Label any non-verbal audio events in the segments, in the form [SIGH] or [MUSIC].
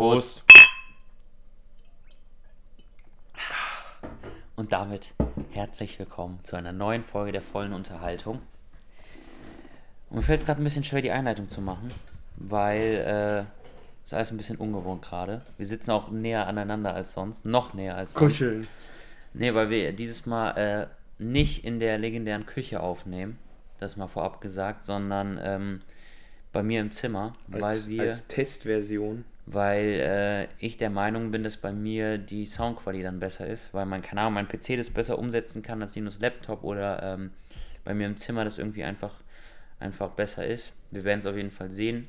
Prost. Und damit herzlich willkommen zu einer neuen Folge der vollen Unterhaltung. Und mir fällt es gerade ein bisschen schwer, die Einleitung zu machen, weil äh, ist alles ein bisschen ungewohnt gerade. Wir sitzen auch näher aneinander als sonst, noch näher als sonst. Kuscheln. Nee, weil wir dieses Mal äh, nicht in der legendären Küche aufnehmen, das mal vorab gesagt, sondern ähm, bei mir im Zimmer, Als, weil wir, als Testversion. Weil äh, ich der Meinung bin, dass bei mir die Soundqualität dann besser ist, weil keine Ahnung, mein PC das besser umsetzen kann als Linus Laptop oder ähm, bei mir im Zimmer das irgendwie einfach, einfach besser ist. Wir werden es auf jeden Fall sehen.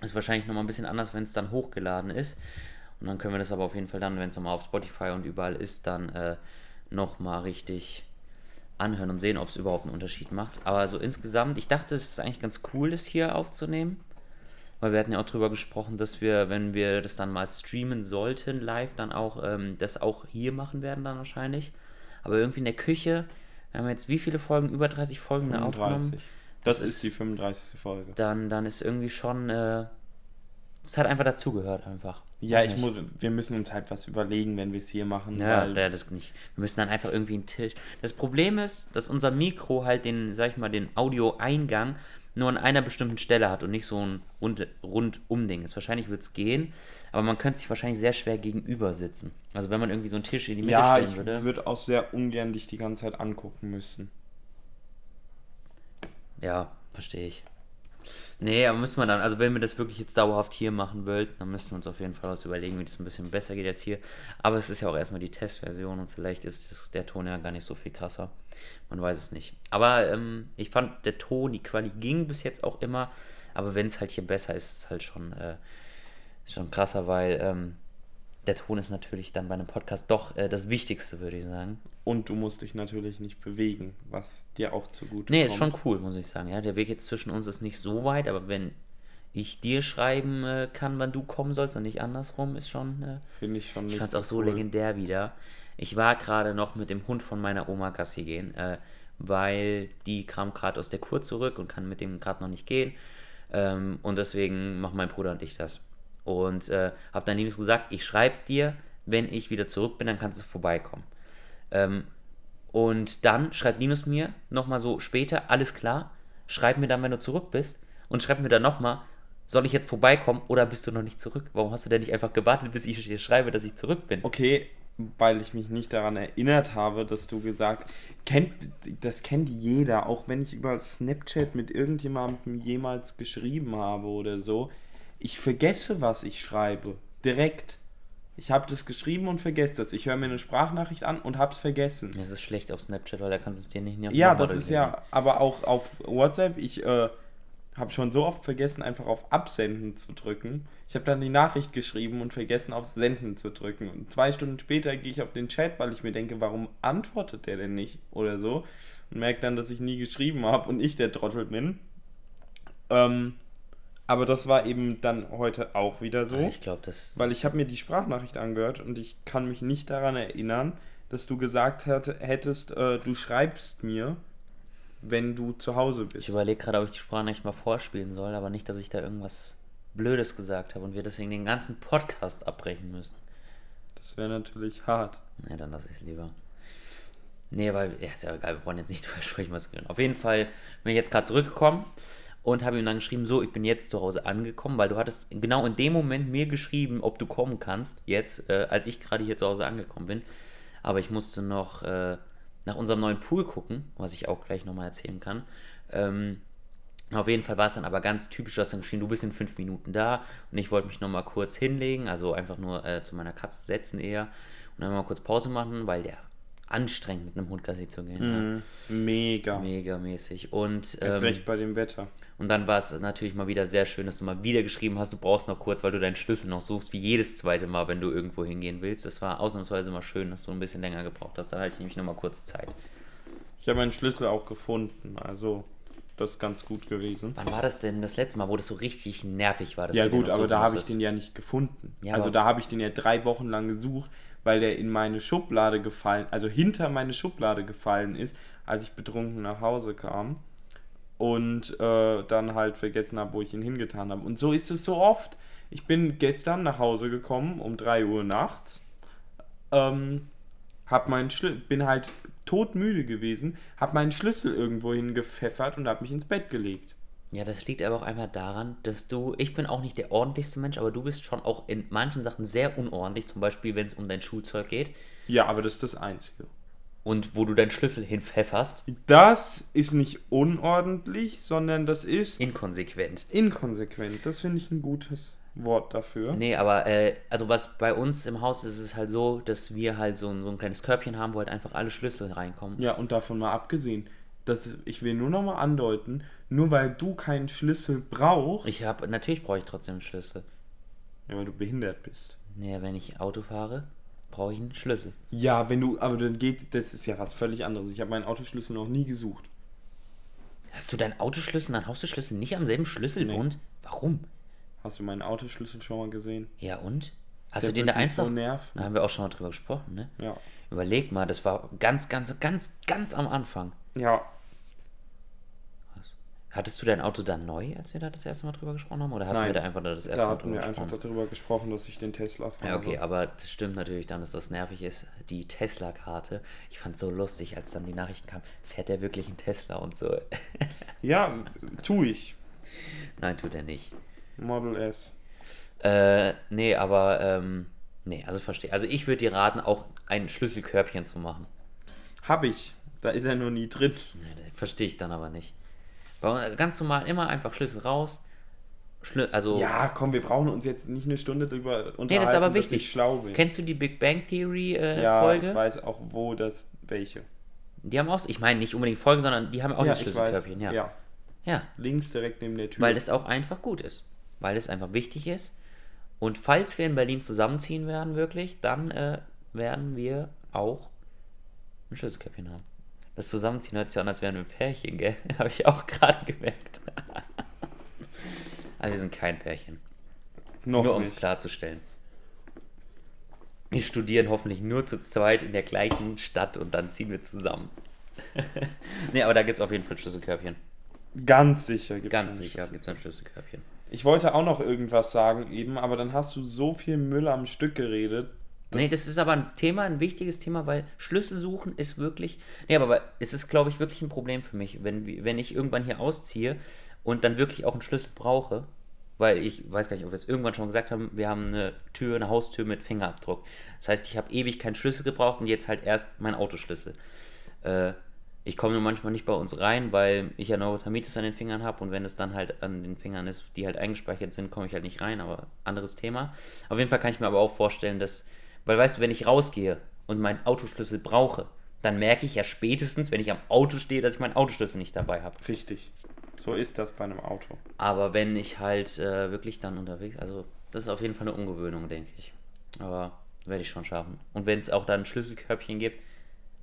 Ist wahrscheinlich nochmal ein bisschen anders, wenn es dann hochgeladen ist. Und dann können wir das aber auf jeden Fall dann, wenn es nochmal auf Spotify und überall ist, dann äh, nochmal richtig anhören und sehen, ob es überhaupt einen Unterschied macht. Aber so insgesamt, ich dachte, es ist eigentlich ganz cool, das hier aufzunehmen. Weil wir hatten ja auch drüber gesprochen, dass wir, wenn wir das dann mal streamen sollten, live, dann auch ähm, das auch hier machen werden dann wahrscheinlich. Aber irgendwie in der Küche, wir haben jetzt wie viele Folgen? Über 30 Folgen ne, aufgenommen. 35. Das, Das ist die 35. Folge. Dann, dann ist irgendwie schon, äh, es hat einfach dazugehört einfach. Ja, ich muss, wir müssen uns halt was überlegen, wenn wir es hier machen. Ja, ja, das nicht. Wir müssen dann einfach irgendwie einen Tisch. Das Problem ist, dass unser Mikro halt den, sag ich mal, den Audioeingang nur an einer bestimmten Stelle hat und nicht so ein rund, Rundum-Ding ist. Wahrscheinlich wird es gehen, aber man könnte sich wahrscheinlich sehr schwer gegenüber sitzen. Also wenn man irgendwie so einen Tisch in die Mitte ja, stellen ich würde. würde auch sehr ungern dich die ganze Zeit angucken müssen. Ja, verstehe ich. Nee, aber müssen wir dann, also wenn wir das wirklich jetzt dauerhaft hier machen wollt, dann müssen wir uns auf jeden Fall was überlegen, wie das ein bisschen besser geht jetzt hier. Aber es ist ja auch erstmal die Testversion und vielleicht ist das, der Ton ja gar nicht so viel krasser. Man weiß es nicht. Aber ähm, ich fand der Ton, die Quali ging bis jetzt auch immer. Aber wenn es halt hier besser ist, ist es halt schon, äh, schon krasser, weil ähm, der Ton ist natürlich dann bei einem Podcast doch äh, das Wichtigste, würde ich sagen. Und du musst dich natürlich nicht bewegen, was dir auch zugute Nee, ist kommt. schon cool, muss ich sagen. Ja, der Weg jetzt zwischen uns ist nicht so weit, aber wenn ich dir schreiben äh, kann, wann du kommen sollst und nicht andersrum, ist schon. Äh, Finde ich schon ich nicht fand's auch so cool. legendär wieder. Ich war gerade noch mit dem Hund von meiner Oma Gassi gehen, äh, weil die kam gerade aus der Kur zurück und kann mit dem gerade noch nicht gehen. Ähm, und deswegen machen mein Bruder und ich das. Und äh, hab dann Linus gesagt, ich schreibe dir, wenn ich wieder zurück bin, dann kannst du vorbeikommen. Ähm, und dann schreibt Linus mir nochmal so später, alles klar, schreib mir dann, wenn du zurück bist. Und schreib mir dann nochmal, soll ich jetzt vorbeikommen oder bist du noch nicht zurück? Warum hast du denn nicht einfach gewartet, bis ich dir schreibe, dass ich zurück bin? Okay, weil ich mich nicht daran erinnert habe, dass du gesagt kennt das kennt jeder, auch wenn ich über Snapchat mit irgendjemandem jemals geschrieben habe oder so. Ich vergesse, was ich schreibe. Direkt. Ich habe das geschrieben und vergesse das. Ich höre mir eine Sprachnachricht an und hab's vergessen. Das ist schlecht auf Snapchat, weil da kannst du es dir nicht mehr Ja, das ist ja, aber auch auf WhatsApp, ich äh, habe schon so oft vergessen, einfach auf Absenden zu drücken. Ich habe dann die Nachricht geschrieben und vergessen, auf Senden zu drücken. Und zwei Stunden später gehe ich auf den Chat, weil ich mir denke, warum antwortet der denn nicht oder so. Und merke dann, dass ich nie geschrieben habe und ich der Trottel bin. Ähm, aber das war eben dann heute auch wieder so. Ich glaube, das. Weil ich habe mir die Sprachnachricht angehört und ich kann mich nicht daran erinnern, dass du gesagt hätte, hättest, äh, du schreibst mir, wenn du zu Hause bist. Ich überlege gerade, ob ich die Sprachnachricht mal vorspielen soll, aber nicht, dass ich da irgendwas Blödes gesagt habe und wir deswegen den ganzen Podcast abbrechen müssen. Das wäre natürlich hart. Nee, dann lasse ich es lieber. Nee, weil, ja, ist ja egal, wir wollen jetzt nicht [LAUGHS] drüber sprechen, was wir können. Auf jeden Fall bin ich jetzt gerade zurückgekommen und habe ihm dann geschrieben, so, ich bin jetzt zu Hause angekommen, weil du hattest genau in dem Moment mir geschrieben, ob du kommen kannst, jetzt, äh, als ich gerade hier zu Hause angekommen bin. Aber ich musste noch äh, nach unserem neuen Pool gucken, was ich auch gleich nochmal erzählen kann. Ähm, auf jeden Fall war es dann aber ganz typisch, dass dann geschrieben, du bist in fünf Minuten da und ich wollte mich nochmal kurz hinlegen, also einfach nur äh, zu meiner Katze setzen eher und dann mal kurz Pause machen, weil der anstrengend mit einem Hund Gassi zu gehen. Mhm. Mega. Ja. Mega mäßig. Und, Erst ähm, recht bei dem Wetter. und dann war es natürlich mal wieder sehr schön, dass du mal wieder geschrieben hast, du brauchst noch kurz, weil du deinen Schlüssel noch suchst, wie jedes zweite Mal, wenn du irgendwo hingehen willst. Das war ausnahmsweise mal schön, dass du ein bisschen länger gebraucht hast. Dann hatte ich nämlich nochmal kurz Zeit. Ich habe meinen Schlüssel auch gefunden, also das ist ganz gut gewesen. Wann war das denn das letzte Mal, wo das so richtig nervig war? Ja gut, noch aber da habe ich den ja nicht gefunden. Ja, also da habe ich den ja drei Wochen lang gesucht, weil der in meine Schublade gefallen, also hinter meine Schublade gefallen ist, als ich betrunken nach Hause kam und äh, dann halt vergessen habe, wo ich ihn hingetan habe. Und so ist es so oft. Ich bin gestern nach Hause gekommen um 3 Uhr nachts. Ähm, hab meinen Schlü bin halt todmüde gewesen, hab meinen Schlüssel irgendwo hingepfeffert und hab mich ins Bett gelegt. Ja, das liegt aber auch einfach daran, dass du, ich bin auch nicht der ordentlichste Mensch, aber du bist schon auch in manchen Sachen sehr unordentlich, zum Beispiel wenn es um dein Schulzeug geht Ja, aber das ist das Einzige. und wo du deinen Schlüssel hinpfefferst. Das ist nicht unordentlich, sondern das ist Inkonsequent. inkonsequent. Das finde ich ein gutes Wort dafür. Nee, aber äh, also was bei uns im Haus ist, ist es halt so, dass wir halt so ein, so ein kleines Körbchen haben, wo halt einfach alle Schlüssel reinkommen. Ja, und davon mal abgesehen, dass ich will nur noch mal andeuten, nur weil du keinen Schlüssel brauchst, Ich habe, natürlich brauche ich trotzdem einen Schlüssel. ja, weil du behindert bist. Nee, wenn ich Auto fahre, brauche ich einen Schlüssel. Ja, wenn du, aber dann geht, das ist ja was völlig anderes. Ich habe meinen Autoschlüssel noch nie gesucht. Hast du deinen Autoschlüssel und deinen Hausschlüssel nicht am selben Schlüsselbund? Warum? Hast du meinen Autoschlüssel schon mal gesehen? Ja und? Hast Der du den da einfach? so nerven. da haben wir auch schon mal drüber gesprochen, ne? Ja. Überleg mal, das war ganz, ganz, ganz, ganz am Anfang. Ja. Hattest du dein Auto dann neu, als wir da das erste Mal drüber gesprochen haben? Oder hatten Nein. wir da einfach da das erste Da Mal hatten drüber wir einfach gesprochen? darüber gesprochen, dass ich den Tesla fahre. Ja, okay, aber das stimmt natürlich dann, dass das nervig ist. Die Tesla-Karte. Ich fand so lustig, als dann die Nachrichten kamen, fährt er wirklich einen Tesla und so. [LAUGHS] Ja, tu ich. Nein, tut er nicht. Model S. Äh, nee, aber, ähm, nee, also verstehe. Also ich würde dir raten, auch ein Schlüsselkörbchen zu machen. Hab ich. Da ist er nur nie drin. Das verstehe ich dann aber nicht. Uns- Ganz normal, immer einfach Schlüssel raus. Schlü also, Ja, komm, wir brauchen uns jetzt nicht eine Stunde drüber unterhalten, nee, das ist aber wichtig. ich schlau bin. Kennst du die Big Bang Theory äh, ja, Folge? ich weiß auch, wo das, welche. Die haben auch, ich meine nicht unbedingt Folge, sondern die haben auch ja, das Schlüsselkörbchen, ja. ja. ja. Links direkt neben der Tür. Weil es auch einfach gut ist. Weil es einfach wichtig ist. Und falls wir in Berlin zusammenziehen werden, wirklich, dann äh, werden wir auch ein Schlüsselköpfchen haben. Das Zusammenziehen hört sich an, als wären wir ein Pärchen, gell? [LAUGHS] Habe ich auch gerade gemerkt. Aber wir sind kein Pärchen. Noch nur um es klarzustellen. Wir studieren hoffentlich nur zu zweit in der gleichen Stadt und dann ziehen wir zusammen. [LAUGHS] nee, aber da gibt es auf jeden Fall Schlüsselkörbchen. Ganz sicher. Gibt's Ganz einen sicher gibt es ein Schlüsselkörbchen. Ich wollte auch noch irgendwas sagen eben, aber dann hast du so viel Müll am Stück geredet. Nee, das ist aber ein Thema, ein wichtiges Thema, weil Schlüssel suchen ist wirklich. Nee, aber es ist, glaube ich, wirklich ein Problem für mich, wenn, wenn ich irgendwann hier ausziehe und dann wirklich auch einen Schlüssel brauche. Weil ich weiß gar nicht, ob wir es irgendwann schon gesagt haben, wir haben eine Tür, eine Haustür mit Fingerabdruck. Das heißt, ich habe ewig keinen Schlüssel gebraucht und jetzt halt erst mein Autoschlüssel. Äh, ich komme nur manchmal nicht bei uns rein, weil ich ja Neurotamitis an den Fingern habe und wenn es dann halt an den Fingern ist, die halt eingespeichert sind, komme ich halt nicht rein, aber anderes Thema. Auf jeden Fall kann ich mir aber auch vorstellen, dass, weil weißt du, wenn ich rausgehe und meinen Autoschlüssel brauche, dann merke ich ja spätestens, wenn ich am Auto stehe, dass ich meinen Autoschlüssel nicht dabei habe. Richtig. So ist das bei einem Auto. Aber wenn ich halt äh, wirklich dann unterwegs, also das ist auf jeden Fall eine Ungewöhnung, denke ich. Aber werde ich schon schaffen. Und wenn es auch dann ein Schlüsselkörbchen gibt,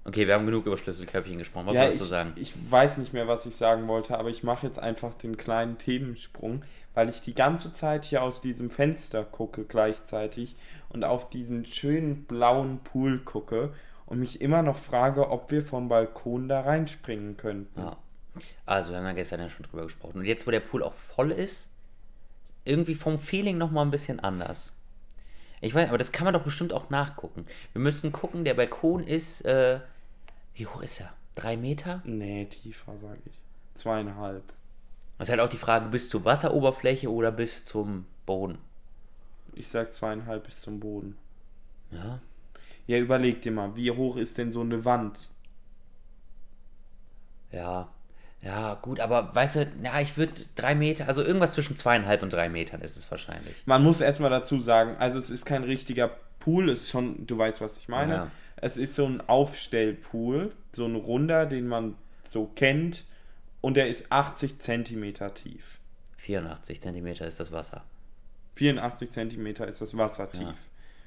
okay, wir haben genug über Schlüsselkörbchen gesprochen. Was ja, wolltest ich, du sagen? ich weiß nicht mehr, was ich sagen wollte, aber ich mache jetzt einfach den kleinen Themensprung, weil ich die ganze Zeit hier aus diesem Fenster gucke gleichzeitig und auf diesen schönen blauen Pool gucke und mich immer noch frage, ob wir vom Balkon da reinspringen könnten. Ja. Also, wir haben ja gestern ja schon drüber gesprochen. Und jetzt, wo der Pool auch voll ist, irgendwie vom Feeling nochmal ein bisschen anders. Ich weiß, aber das kann man doch bestimmt auch nachgucken. Wir müssen gucken, der Balkon ist, äh, wie hoch ist er? Drei Meter? Nee, tiefer, sage ich. Zweieinhalb. Das ist halt auch die Frage, bis zur Wasseroberfläche oder bis zum Boden. Ich sag zweieinhalb bis zum Boden. Ja. Ja, überleg dir mal, wie hoch ist denn so eine Wand? Ja. Ja, gut, aber weißt du, ja, ich würde drei Meter, also irgendwas zwischen zweieinhalb und drei Metern ist es wahrscheinlich. Man muss erstmal dazu sagen, also es ist kein richtiger Pool, es ist schon, du weißt, was ich meine. Ja. Es ist so ein Aufstellpool, so ein runder, den man so kennt und der ist 80 Zentimeter tief. 84 Zentimeter ist das Wasser. 84 Zentimeter ist das Wasser tief. Ja.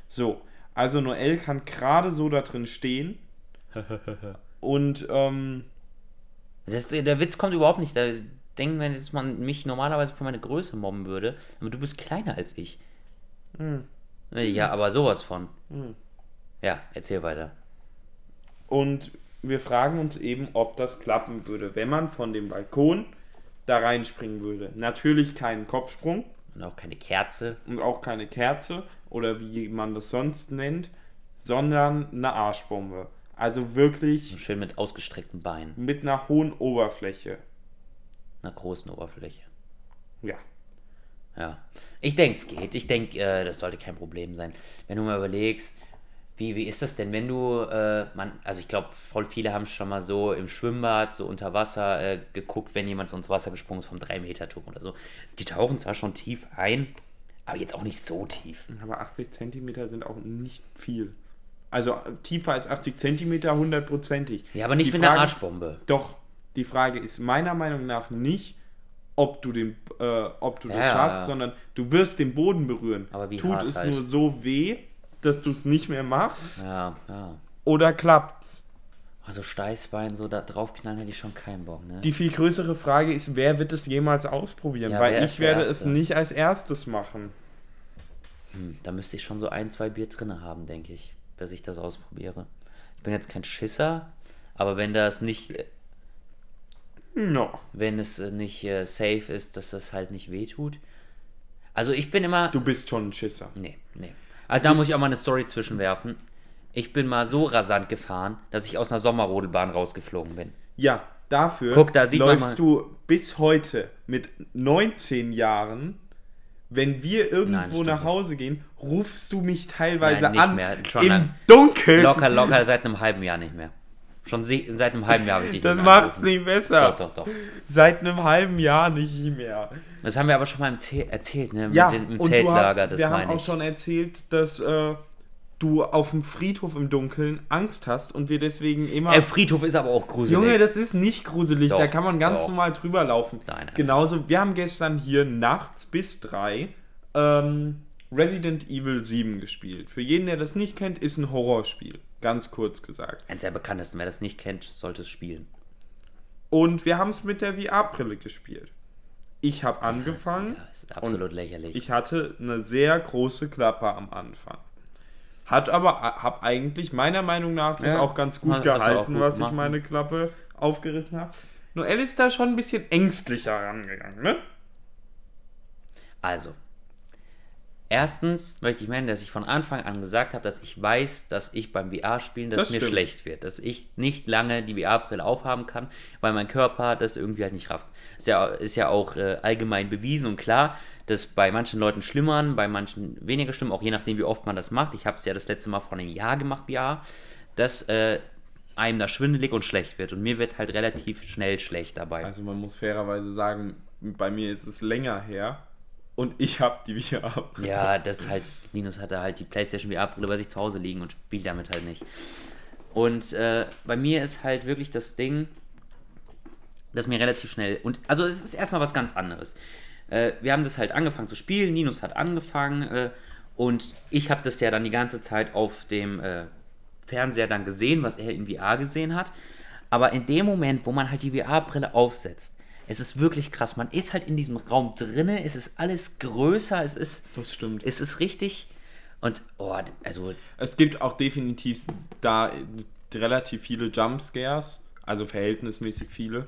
So, also Noel kann gerade so da drin stehen [LAUGHS] und ähm, Das, der Witz kommt überhaupt nicht. Da denken wir, dass man mich normalerweise für meine Größe mobben würde. Aber du bist kleiner als ich. hm, Ja, aber sowas von. hm. Ja, erzähl weiter. Und wir fragen uns eben, ob das klappen würde, wenn man von dem Balkon da reinspringen würde. Natürlich keinen Kopfsprung, Und auch keine Kerze. und auch keine Kerze oder wie man das sonst nennt, sondern eine Arschbombe. Also wirklich Schön mit ausgestreckten Beinen. mit einer hohen Oberfläche. Einer großen Oberfläche. Ja. Ja. Ich denke, es geht. Ich denke, äh, das sollte kein Problem sein. Wenn du mal überlegst, wie, wie ist das denn, wenn du, äh, man, also ich glaube, voll viele haben schon mal so im Schwimmbad, so unter Wasser äh, geguckt, wenn jemand so ins Wasser gesprungen ist vom 3-Meter-Turm oder so. Die tauchen zwar schon tief ein, aber jetzt auch nicht so tief. Aber 80 Zentimeter sind auch nicht viel. Also tiefer als 80 Zentimeter, hundertprozentig. Ja, aber nicht Die mit einer Frage- Arschbombe. Doch, die Frage ist meiner Meinung nach nicht, ob du, den, äh, ob du Ja, das schaffst, sondern du wirst den Boden berühren. Aber wie Tut es halt. nur so weh, dass du es nicht mehr machst Ja, ja. oder klappt's? Also Steißbein so da draufknallen hätte ich schon keinen Bock, ne? Die viel größere Frage ist, wer wird es jemals ausprobieren? Ja, Weil ich werde es nicht als erstes machen. Hm, da müsste ich schon so ein, zwei Bier drinne haben, denke ich, bis ich das ausprobiere. Ich bin jetzt kein Schisser, aber wenn das nicht, äh, No. wenn es äh, nicht äh, safe ist, dass das halt nicht wehtut. Also ich bin immer. Du bist schon ein Schisser. Nee, nee. Also da muss ich auch mal eine Story zwischenwerfen. Ich bin mal so rasant gefahren, dass ich aus einer Sommerrodelbahn rausgeflogen bin. Ja, dafür Guck, da sieht man läufst du bis heute mit 19 Jahren, wenn wir Nein, irgendwo stimmt nach. Hause gehen, rufst du mich teilweise Nein, nicht an mehr, schon im. Dunkeln. Locker, locker seit einem halben Jahr nicht mehr. Schon se- seit einem halben Jahr habe ich dich Das nicht mehr macht's angerufen. nicht besser. Doch, doch, doch. Seit einem halben Jahr nicht mehr. Das haben wir aber schon mal erzählt, ne? Mit Ja, dem, im und du Zeltlager, hast, das wir haben meine auch ich. schon erzählt, dass äh, du auf dem Friedhof im Dunkeln Angst hast und wir deswegen immer... Der Friedhof ist aber auch gruselig. Junge, das ist nicht gruselig, Doch, da kann man ganz doch. normal drüber laufen. Nein, nein. Genauso, wir haben gestern hier nachts bis drei ähm, Resident Evil 7 gespielt. Für jeden, der das nicht kennt, ist ein Horrorspiel. Ganz kurz gesagt. Eins der bekanntesten, wer das nicht kennt, sollte es spielen. Und wir haben es mit der VR-Brille gespielt. Ich habe angefangen. Das ist absolut lächerlich. Ich hatte eine sehr große Klappe am Anfang. Hat aber, habe eigentlich meiner Meinung nach das Ja, auch ganz gut auch gehalten, gut was ich meine Klappe aufgerissen habe. Noel ist da schon ein bisschen ängstlicher rangegangen, ne? Also, erstens möchte ich meinen, dass ich von Anfang an gesagt habe, dass ich weiß, dass ich beim VR-Spielen, dass Das mir stimmt. schlecht wird. Dass ich nicht lange die VR-Brille aufhaben kann, weil mein Körper das irgendwie halt nicht rafft. Ist ja, ist ja auch äh, allgemein bewiesen und klar, dass bei manchen Leuten schlimmern, bei manchen weniger schlimm, auch je nachdem, wie oft man das macht. Ich habe es ja das letzte Mal vor einem Jahr gemacht, VR, dass äh, einem da schwindelig und schlecht wird. Und mir wird halt relativ schnell schlecht dabei. Also man muss fairerweise sagen, bei mir ist es länger her und ich habe die VR. Ja, das ist halt, Linus hatte halt die PlayStation VR-Brille bei sich zu Hause liegen und spielt damit halt nicht. Und äh, bei mir ist halt wirklich das Ding, dass mir relativ schnell, und also es ist erstmal was ganz anderes. Äh, wir haben das halt angefangen zu spielen, Linus hat angefangen äh, und ich habe das ja dann die ganze Zeit auf dem äh, Fernseher dann gesehen, was er in VR gesehen hat. Aber in dem Moment, wo man halt die VR-Brille aufsetzt, es ist wirklich krass. Man ist halt in diesem Raum drinne, es ist alles größer, es ist, Das stimmt. es ist richtig. Und, oh, also, Es gibt auch definitiv da relativ viele Jumpscares, also verhältnismäßig viele.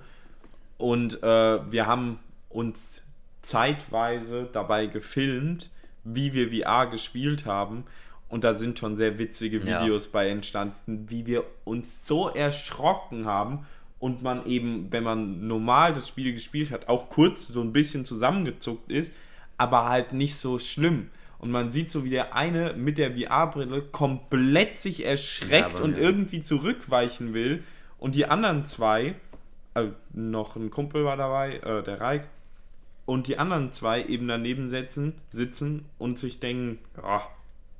Und äh, wir haben uns zeitweise dabei gefilmt, wie wir VR gespielt haben. Und da sind schon sehr witzige Ja. Videos bei entstanden, wie wir uns so erschrocken haben und man eben, wenn man normal das Spiel gespielt hat, auch kurz so ein bisschen zusammengezuckt ist, aber halt nicht so schlimm. Und man sieht so, wie der eine mit der VR-Brille komplett sich erschreckt Ja, und ja. irgendwie zurückweichen will. Und die anderen zwei, äh, noch ein Kumpel war dabei, äh, der Reik, und die anderen zwei eben daneben sitzen, sitzen und sich denken, ja,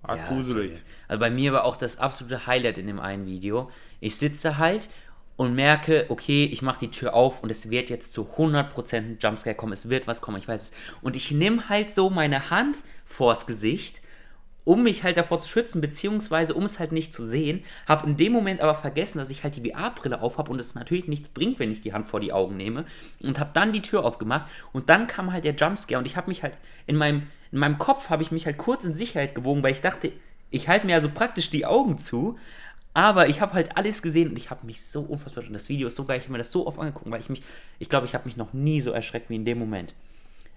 ah, ja, gruselig. Also bei mir war auch das absolute Highlight in dem einen Video. Ich sitze halt und merke, okay, ich mache die Tür auf und es wird jetzt zu 100% ein Jumpscare kommen, es wird was kommen, ich weiß es. Und ich nehme halt so meine Hand vors Gesicht, um mich halt davor zu schützen, beziehungsweise um es halt nicht zu sehen, habe in dem Moment aber vergessen, dass ich halt die VR-Brille auf habe und es natürlich nichts bringt, wenn ich die Hand vor die Augen nehme und habe dann die Tür aufgemacht und dann kam halt der Jumpscare und ich habe mich halt in meinem, in meinem Kopf habe ich mich halt kurz in Sicherheit gewogen, weil ich dachte, ich halte mir ja so praktisch die Augen zu, aber ich habe halt alles gesehen und ich habe mich so unfassbar und das Video ist so geil, ich habe mir das so oft angeguckt, weil ich mich, ich glaube, ich habe mich noch nie so erschreckt wie in dem Moment.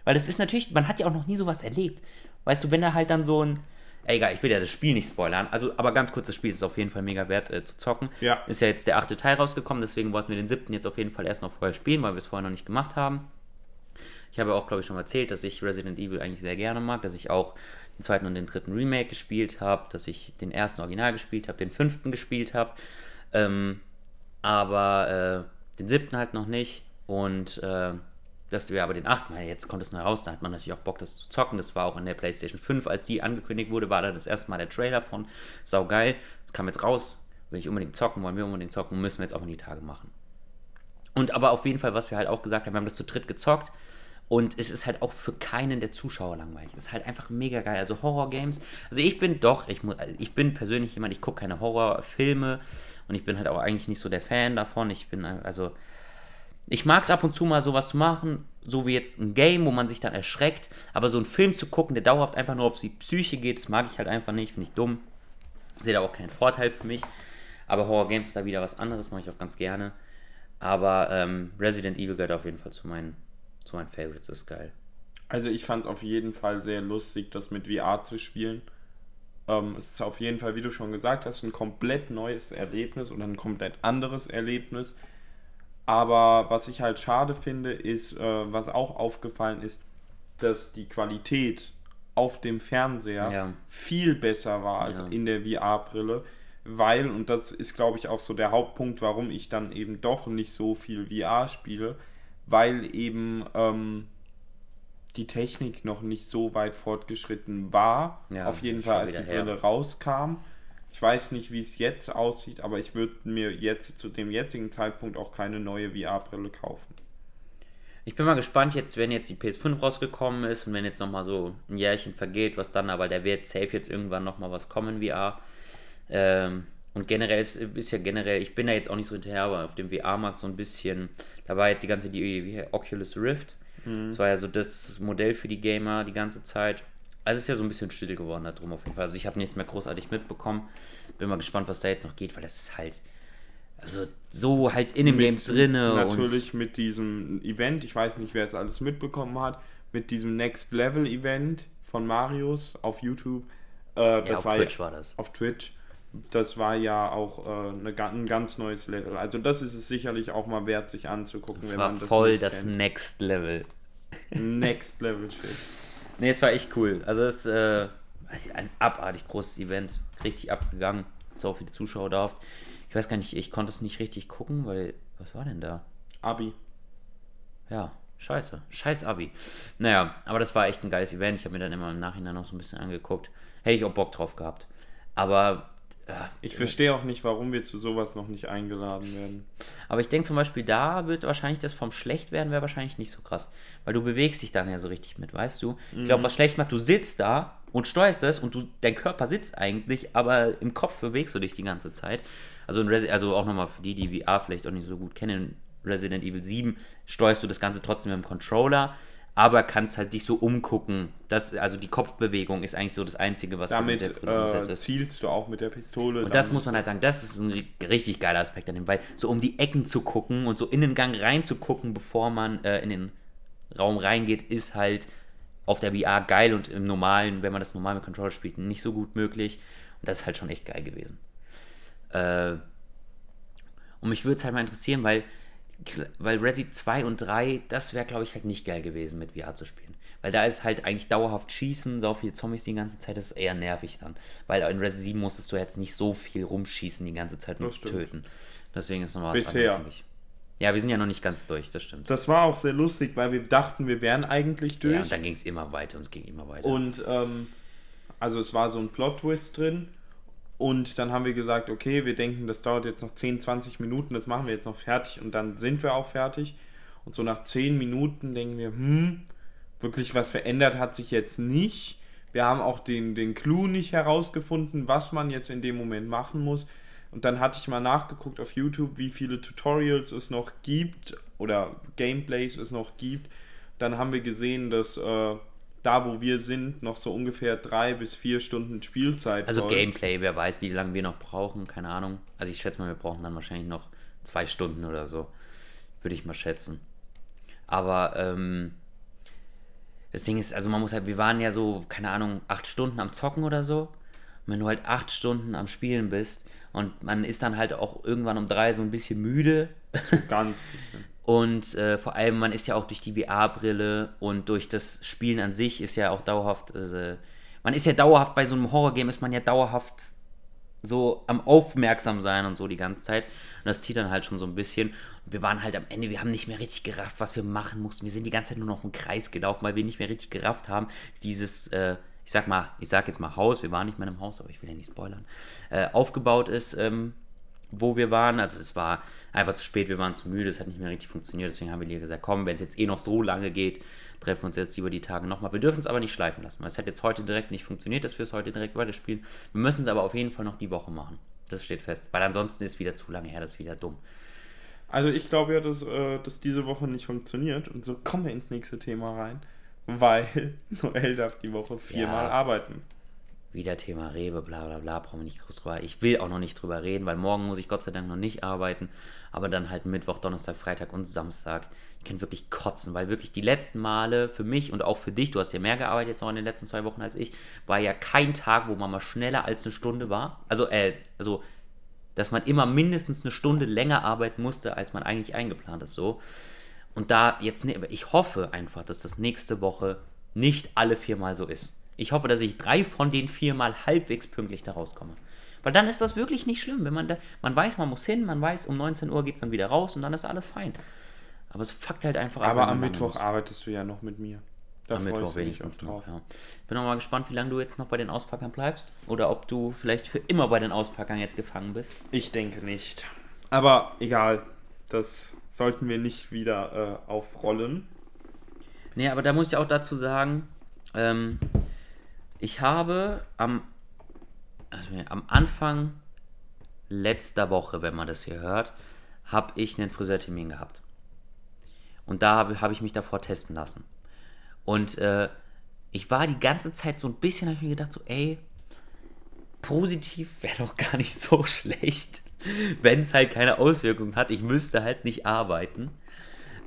Weil das ist natürlich, man hat ja auch noch nie sowas erlebt. Weißt du, wenn er halt dann so ein. Ey, egal, ich will ja das Spiel nicht spoilern. Also, aber ganz kurz, das Spiel ist auf jeden Fall mega wert äh, zu zocken. Ja. Ist ja jetzt der achte Teil rausgekommen, deswegen wollten wir den siebten jetzt auf jeden Fall erst noch vorher spielen, weil wir es vorher noch nicht gemacht haben. Ich habe auch, glaube ich, schon mal erzählt, dass ich Resident Evil eigentlich sehr gerne mag, dass ich auch den zweiten und den dritten Remake gespielt habe, dass ich den ersten Original gespielt habe, den fünften gespielt habe, ähm, aber äh, den siebten halt noch nicht. Und äh, dass wir aber den achten, weil jetzt kommt es neu raus, da hat man natürlich auch Bock, das zu zocken. Das war auch in der PlayStation 5, als die angekündigt wurde, war da das erste Mal der Trailer von. Sau geil. Das kam jetzt raus. Will ich unbedingt zocken, wollen wir unbedingt zocken, müssen wir jetzt auch in die Tage machen. Und aber auf jeden Fall, was wir halt auch gesagt haben, wir haben das zu dritt gezockt. Und es ist halt auch für keinen der Zuschauer langweilig. Es ist halt einfach mega geil. Also Horror-Games. Also ich bin doch, ich, muss, also ich bin persönlich jemand, ich gucke keine Horrorfilme und ich bin halt auch eigentlich nicht so der Fan davon. Ich bin also, ich mag es ab und zu mal sowas zu machen, so wie jetzt ein Game, wo man sich dann erschreckt. Aber so einen Film zu gucken, der dauert einfach nur, es die Psyche geht, das mag ich halt einfach nicht, finde ich dumm. Sehe da auch keinen Vorteil für mich. Aber Horror-Games ist da wieder was anderes, mache ich auch ganz gerne. Aber ähm, Resident Evil gehört auf jeden Fall zu meinen zu meinen Favorites, ist geil. Also ich fand es auf jeden Fall sehr lustig, das mit VR zu spielen. Ähm, es ist auf jeden Fall, wie du schon gesagt hast, ein komplett neues Erlebnis oder ein komplett anderes Erlebnis. Aber was ich halt schade finde, ist, äh, was auch aufgefallen ist, dass die Qualität auf dem Fernseher Ja. viel besser war als Ja. in der VR-Brille. Weil, und das ist, glaube ich, auch so der Hauptpunkt, warum ich dann eben doch nicht so viel VR spiele, weil eben ähm, die Technik noch nicht so weit fortgeschritten war. Ja, Auf jeden Fall, als die her. Brille rauskam. Ich weiß nicht, wie es jetzt aussieht, aber ich würde mir jetzt zu dem jetzigen Zeitpunkt auch keine neue VR-Brille kaufen. Ich bin mal gespannt jetzt, wenn jetzt die PS5 rausgekommen ist und wenn jetzt nochmal so ein Jährchen vergeht, was dann, aber der wird safe jetzt irgendwann nochmal was kommen, VR. Ähm, und generell ist, ist ja generell, ich bin da jetzt auch nicht so hinterher, aber auf dem VR-Markt so ein bisschen, da war jetzt die ganze, die wie, Oculus Rift. Das war ja so das Modell für die Gamer die ganze Zeit. Also es ist ja so ein bisschen still geworden da drum auf jeden Fall. Also ich habe nichts mehr großartig mitbekommen. Bin mal gespannt, was da jetzt noch geht, weil das ist halt, also so halt in dem Game Mit- drinne Natürlich mit diesem Event, ich weiß nicht, wer es alles mitbekommen hat, mit diesem Next Level Event von Marius auf YouTube. Äh, das ja, auf war Twitch ja, war das. auf Twitch. Das war ja auch äh, eine, ein ganz neues Level. Also das ist es sicherlich auch mal wert, sich anzugucken, Das wenn war man das voll das kennt. Next Level. Next Level Shit. [LAUGHS] Ne, es war echt cool. Also es ist äh, ein abartig großes Event. Richtig abgegangen. So viele Zuschauer da. Ich weiß gar nicht, ich konnte es nicht richtig gucken, weil. Was war denn da? Abi. Ja, scheiße. Scheiß Abi. Naja, aber das war echt ein geiles Event. Ich habe mir dann immer im Nachhinein noch so ein bisschen angeguckt. Hätte ich auch Bock drauf gehabt. Aber. Ja, Ich verstehe auch nicht, warum wir zu sowas noch nicht eingeladen werden. Aber ich denke zum Beispiel, da wird wahrscheinlich das vom Schlechtwerden wäre wahrscheinlich nicht so krass. Weil du bewegst dich dann ja so richtig mit, weißt du? Ich glaube, was schlecht macht, du sitzt da und steuerst es und du, dein Körper sitzt eigentlich, aber im Kopf bewegst du dich die ganze Zeit. Also, also auch nochmal für die, die VR vielleicht auch nicht so gut kennen, Resident Evil 7 steuerst du das Ganze trotzdem mit dem Controller, aber kannst halt dich so umgucken. Das, also die Kopfbewegung ist eigentlich so das Einzige, was Damit mit der Brille äh, zielst du auch mit der Pistole. Und das muss man halt sagen, das ist ein ri- richtig geiler Aspekt an dem, weil so um die Ecken zu gucken und so in den Gang reinzugucken, bevor man äh, in den Raum reingeht, ist halt auf der VR geil und im normalen, wenn man das normal mit Controller spielt, nicht so gut möglich. Und das ist halt schon echt geil gewesen. Äh, und mich würde es halt mal interessieren, weil, weil Resi 2 und 3, das wäre, glaube ich, halt nicht geil gewesen, mit VR zu spielen. Weil da ist halt eigentlich dauerhaft Schießen, so viele Zombies die ganze Zeit, das ist eher nervig dann. Weil in Resi 7 musstest du jetzt nicht so viel rumschießen die ganze Zeit und töten. Deswegen ist nochmal was Bisher. anderes. Ja, wir sind ja noch nicht ganz durch, das stimmt. Das war auch sehr lustig, weil wir dachten, wir wären eigentlich durch. Ja, und dann ging es immer weiter und es ging immer weiter. Und ähm, also es war so ein Plot-Twist drin. Und dann haben wir gesagt, okay, wir denken, das dauert jetzt noch 10, 20 Minuten, das machen wir jetzt noch fertig und dann sind wir auch fertig. Und so nach 10 Minuten denken wir, hm, wirklich was verändert hat sich jetzt nicht. Wir haben auch den, den Clou nicht herausgefunden, was man jetzt in dem Moment machen muss. Und dann hatte ich mal nachgeguckt auf YouTube, wie viele Tutorials es noch gibt oder Gameplays es noch gibt. Dann haben wir gesehen, dass äh, da, wo wir sind, noch so ungefähr drei bis vier Stunden Spielzeit also folgt. Gameplay, wer weiß, wie lange wir noch brauchen, keine Ahnung. Also ich schätze mal, wir brauchen dann wahrscheinlich noch zwei Stunden oder so. Würde ich mal schätzen. Aber ähm, das Ding ist, also man muss halt, wir waren ja so, keine Ahnung, acht Stunden am Zocken oder so. Und wenn du halt acht Stunden am Spielen bist und man ist dann halt auch irgendwann um drei so ein bisschen müde. Ganz bisschen. Und äh, vor allem, man ist ja auch durch die VR-Brille und durch das Spielen an sich ist ja auch dauerhaft, äh, man ist ja dauerhaft bei so einem Horror-Game, ist man ja dauerhaft so am Aufmerksam sein und so die ganze Zeit. Und das zieht dann halt schon so ein bisschen. Und wir waren halt am Ende, wir haben nicht mehr richtig gerafft, was wir machen mussten. Wir sind die ganze Zeit nur noch im Kreis gelaufen, weil wir nicht mehr richtig gerafft haben. Dieses, äh, ich sag mal, ich sag jetzt mal Haus, wir waren nicht mehr im Haus, aber ich will ja nicht spoilern, äh, aufgebaut ist. Ähm, wo wir waren. Also es war einfach zu spät, wir waren zu müde, es hat nicht mehr richtig funktioniert. Deswegen haben wir dir gesagt, komm, wenn es jetzt eh noch so lange geht, treffen wir uns jetzt über die Tage nochmal. Wir dürfen es aber nicht schleifen lassen, weil es hat jetzt heute direkt nicht funktioniert, dass wir es heute direkt weiterspielen. Wir müssen es aber auf jeden Fall noch die Woche machen. Das steht fest. Weil ansonsten ist wieder zu lange her, das ist wieder dumm. Also ich glaube ja, dass, äh, dass diese Woche nicht funktioniert. Und so kommen wir ins nächste Thema rein. Weil [LAUGHS] Noel darf die Woche viermal Ja. arbeiten. Wieder Thema Rewe, bla bla bla, brauchen wir nicht groß drüber. Ich will auch noch nicht drüber reden, weil morgen muss ich Gott sei Dank noch nicht arbeiten. Aber dann halt Mittwoch, Donnerstag, Freitag und Samstag. Ich kann wirklich kotzen, weil wirklich die letzten Male für mich und auch für dich, du hast ja mehr gearbeitet jetzt noch in den letzten zwei Wochen als ich, war ja kein Tag, wo man mal schneller als eine Stunde war. Also, äh, also, dass man immer mindestens eine Stunde länger arbeiten musste, als man eigentlich eingeplant ist. So. Und da jetzt, ne- ich hoffe einfach, dass das nächste Woche nicht alle viermal so ist. Ich hoffe, dass ich drei von den viermal halbwegs pünktlich da rauskomme. Weil dann ist das wirklich nicht schlimm. Wenn man da, man weiß, man muss hin, man weiß, um 19 Uhr geht es dann wieder raus und dann ist alles fein. Aber es fuckt halt einfach ab, Aber am Mittwoch arbeitest du ja noch mit mir. Da Am Mittwoch wenigstens noch, drauf. ja. Ich bin auch mal gespannt, wie lange du jetzt noch bei den Auspackern bleibst. Oder ob du vielleicht für immer bei den Auspackern jetzt gefangen bist. Ich denke nicht. Aber egal. Das sollten wir nicht wieder äh, aufrollen. Nee, aber da muss ich auch dazu sagen, ähm, ich habe am, also am Anfang letzter Woche, wenn man das hier hört, habe ich einen Friseurtermin gehabt. Und da habe hab ich mich davor testen lassen. Und äh, ich war die ganze Zeit so ein bisschen, habe ich mir gedacht, so, ey, positiv wäre doch gar nicht so [LAUGHS] schlecht, wenn es halt keine Auswirkungen hat. Ich müsste halt nicht arbeiten.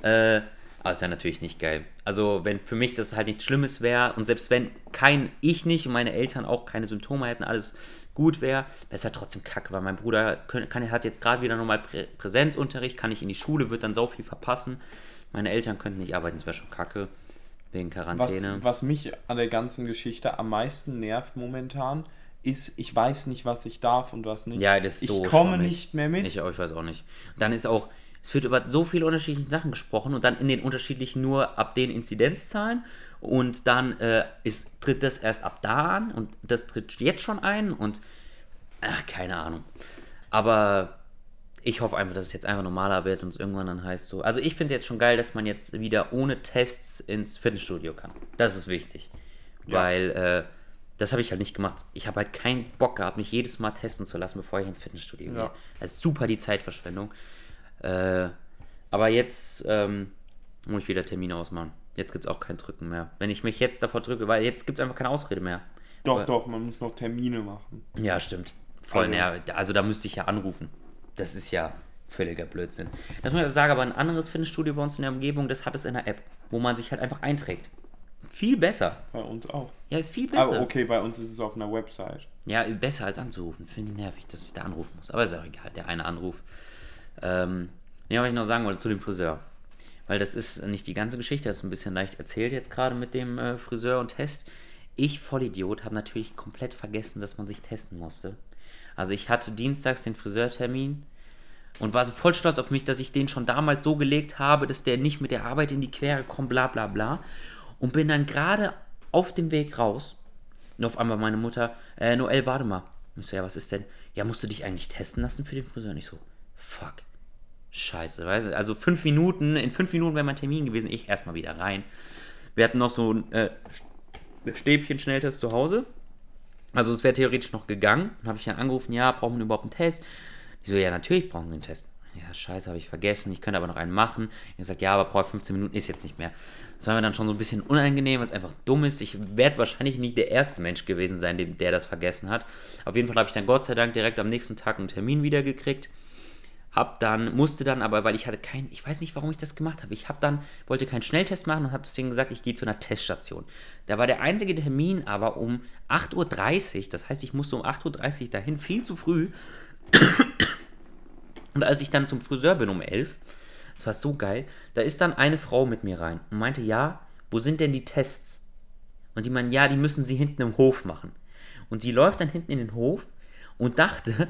Äh, aber es wäre natürlich nicht geil. Also, wenn für mich das halt nichts Schlimmes wäre und selbst wenn kein ich nicht und meine Eltern auch keine Symptome hätten, alles gut wäre, wäre es halt trotzdem kacke, weil mein Bruder können, kann, hat jetzt gerade wieder nochmal Prä Präsenzunterricht, kann nicht in die Schule, wird dann so viel verpassen. Meine Eltern könnten nicht arbeiten, das wäre schon kacke. Wegen Was, Quarantäne. was mich an der ganzen Geschichte am meisten nervt momentan, ist, ich weiß nicht, was ich darf und was nicht. Ja, das ist ich so komme schwammig. nicht mehr mit. Ich, auch, ich weiß auch nicht. Dann ist auch, es wird über so viele unterschiedliche Sachen gesprochen und dann in den unterschiedlichen nur ab den Inzidenzzahlen und dann äh, ist, tritt das erst ab da an und das tritt jetzt schon ein und ach, keine Ahnung. Aber ich hoffe einfach, dass es jetzt einfach normaler wird und es irgendwann dann heißt so. Also ich finde jetzt schon geil, dass man jetzt wieder ohne Tests ins Fitnessstudio kann. Das ist wichtig. Ja. Weil äh, das habe ich halt nicht gemacht. Ich habe halt keinen Bock gehabt, mich jedes Mal testen zu lassen, bevor ich ins Fitnessstudio gehe. Ja. Das ist super die Zeitverschwendung. Äh, aber jetzt ähm, muss ich wieder Termine ausmachen. Jetzt gibt es auch kein Drücken mehr. Wenn ich mich jetzt davor drücke, weil jetzt gibt es einfach keine Ausrede mehr. Doch, Aber- doch, man muss noch Termine machen. Ja, stimmt. Voll, Also- also, also da müsste ich ja anrufen. Das ist ja völliger Blödsinn. Das muss ich sagen, aber ein anderes Fitnessstudio bei uns in der Umgebung, das hat es in der App, wo man sich halt einfach einträgt. Viel besser. Bei uns auch. Ja, ist viel besser. Aber okay, bei uns ist es auf einer Website. Ja, besser als anzurufen. Finde ich nervig, dass ich da anrufen muss. Aber ist auch egal, der eine Anruf. Ähm, ja, was ich noch sagen wollte zu dem Friseur. Weil das ist nicht die ganze Geschichte, das ist ein bisschen leicht erzählt jetzt gerade mit dem äh, Friseur und Test. Ich, Vollidiot, habe natürlich komplett vergessen, dass man sich testen musste. Also ich hatte dienstags den Friseurtermin und war so voll stolz auf mich, dass ich den schon damals so gelegt habe, dass der nicht mit der Arbeit in die Quere kommt, bla bla bla. Und bin dann gerade auf dem Weg raus und auf einmal meine Mutter, äh, Noel, warte mal. Ich so, ja, was ist denn? Ja, musst du dich eigentlich testen lassen für den Friseur? Und ich so, fuck. Scheiße, weißt du? Also fünf Minuten, in fünf Minuten wäre mein Termin gewesen, ich erstmal wieder rein. Wir hatten noch so ein äh, Stäbchen-Schnelltest zu Hause. Also es wäre theoretisch noch gegangen. Dann habe ich dann angerufen, ja, brauchen wir überhaupt einen Test? Die so, ja, natürlich brauchen wir einen Test. Ja, scheiße, habe ich vergessen. Ich könnte aber noch einen machen. Ich gesagt, ja, aber brauche 15 Minuten, ist jetzt nicht mehr. Das war mir dann schon so ein bisschen unangenehm, weil es einfach dumm ist. Ich werde wahrscheinlich nicht der erste Mensch gewesen sein, der das vergessen hat. Auf jeden Fall habe ich dann Gott sei Dank direkt am nächsten Tag einen Termin wieder gekriegt. Hab dann, musste dann aber, weil ich hatte kein, ich weiß nicht, warum ich das gemacht habe. Ich habe dann, wollte keinen Schnelltest machen und habe deswegen gesagt, ich gehe zu einer Teststation. Da war der einzige Termin aber um 8.30 Uhr, das heißt, ich musste um 8.30 Uhr dahin, viel zu früh. Und als ich dann zum Friseur bin um 11 Uhr, das war so geil, da ist dann eine Frau mit mir rein und meinte, ja, wo sind denn die Tests? Und die meinen, ja, die müssen sie hinten im Hof machen. Und sie läuft dann hinten in den Hof und dachte,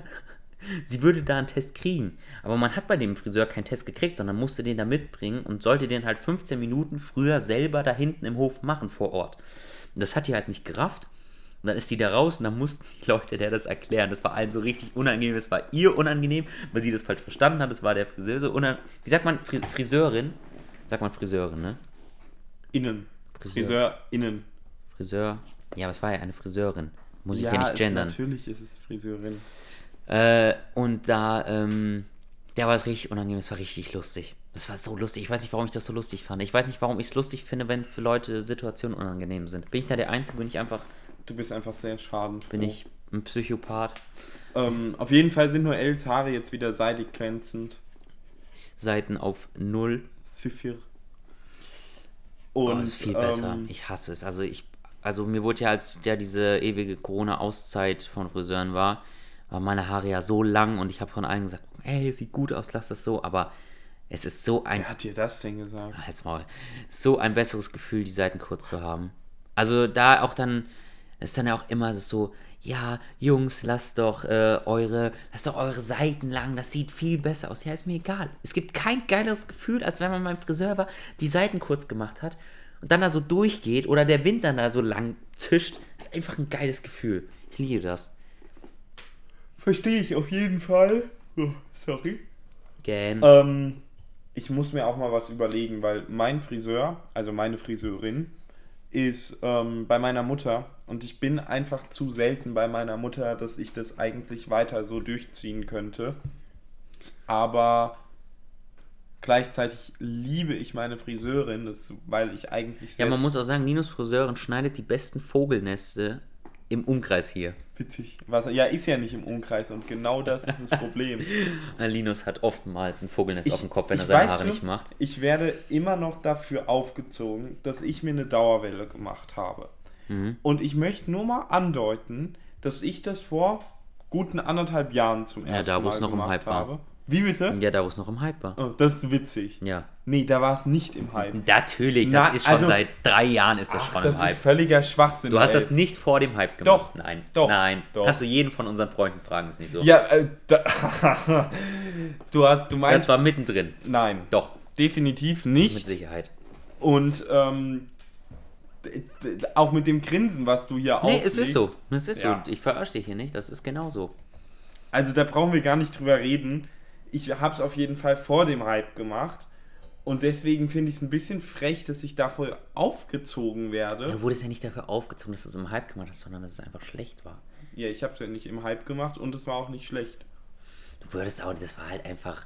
sie würde da einen Test kriegen. Aber man hat bei dem Friseur keinen Test gekriegt, sondern musste den da mitbringen und sollte den halt 15 Minuten früher selber da hinten im Hof machen vor Ort. Und das hat die halt nicht gerafft. Und dann ist die da raus und dann mussten die Leute der das erklären. Das war allen so richtig unangenehm. Es war ihr unangenehm, weil sie das falsch verstanden hat. Es war der Friseur so unangenehm. Wie sagt man Fri Friseurin? Sagt man Friseurin, ne? Innen. Friseur. Friseur innen. Friseur. Ja, aber es war ja eine Friseurin. Muss ich ja, ja nicht gendern. Natürlich ist es Friseurin. Äh, und da, ähm, der war es richtig unangenehm, es war richtig lustig. Das war so lustig. Ich weiß nicht, warum ich das so lustig fand. Ich weiß nicht, warum ich es lustig finde, wenn für Leute Situationen unangenehm sind. Bin ich da der Einzige? Bin ich einfach, Du bist einfach sehr schadenfroh. bin ich ein Psychopath? Ähm, auf jeden Fall sind nur Els Haare jetzt wieder seidig glänzend. Seiten auf null. Zifir. Und Und oh, ist viel besser. ähm, Ich hasse es. Also ich, also mir wurde ja, als ja diese ewige Corona-Auszeit von Friseuren war, waren meine Haare ja so lang und ich habe von allen gesagt, ey, sieht gut aus, lass das so, aber es ist so ein wer hat dir das denn gesagt? Halt's Maul. So ein besseres Gefühl, die Seiten kurz zu haben. Also da auch dann, ist dann ja auch immer so, ja, Jungs, lasst doch äh, eure, lasst doch eure Seiten lang, das sieht viel besser aus. Ja, ist mir egal. Es gibt kein geileres Gefühl, als wenn man beim Friseur war, die Seiten kurz gemacht hat und dann da so durchgeht oder der Wind dann da so lang zischt. Das ist einfach ein geiles Gefühl. Ich liebe das. Verstehe ich auf jeden Fall. Oh, sorry. Gähn. Ähm, ich muss mir auch mal was überlegen, weil mein Friseur, also meine Friseurin, ist ähm, bei meiner Mutter und ich bin einfach zu selten bei meiner Mutter, dass ich das eigentlich weiter so durchziehen könnte. Aber gleichzeitig liebe ich meine Friseurin, das, weil ich eigentlich Ja, man muss auch sagen, Linus Friseurin schneidet die besten Vogelneste im Umkreis hier. witzig. Was, ja, ist ja nicht im Umkreis und genau das ist das Problem. [LAUGHS] Linus hat oftmals ein Vogelnest auf dem Kopf, wenn er ich seine Haare schon, nicht macht. Ich werde immer noch dafür aufgezogen, dass ich mir eine Dauerwelle gemacht habe. Mhm. Und ich möchte nur mal andeuten, dass ich das vor guten anderthalb Jahren zum Ja, ersten da, wo Mal es noch im gemacht Hype war. Wie bitte? Ja, da wo es noch im Hype war. Oh, das ist witzig. Ja. Nee, da war es nicht im Hype. Natürlich, das Na, ist schon also- seit drei Jahren ist das Ach, schon das im Hype. ist völliger Schwachsinn. Du hast ey. das nicht vor dem Hype gemacht. Doch, Nein. doch, Nein. doch. Kannst du jeden von unseren Freunden fragen, ist nicht so. Ja, äh, da, [LAUGHS] du hast, du Das meinst. war mittendrin. nein, Doch. definitiv Mit nicht. Sicherheit. Und ähm, auch mit dem Grinsen, was du hier Nee, es ist so. Es ist Ja. so. Ich verarsche dich hier nicht. Das ist genau so. Also da brauchen wir gar nicht drüber reden. Ich habe es auf jeden Fall vor dem Hype gemacht. Und deswegen finde ich es ein bisschen frech, dass ich davor aufgezogen werde. Du wurdest ja nicht dafür aufgezogen, dass du es im Hype gemacht hast, sondern dass es einfach schlecht war. Ja, ich habe es ja nicht im Hype gemacht und es war auch nicht schlecht. Du würdest auch, das war halt einfach.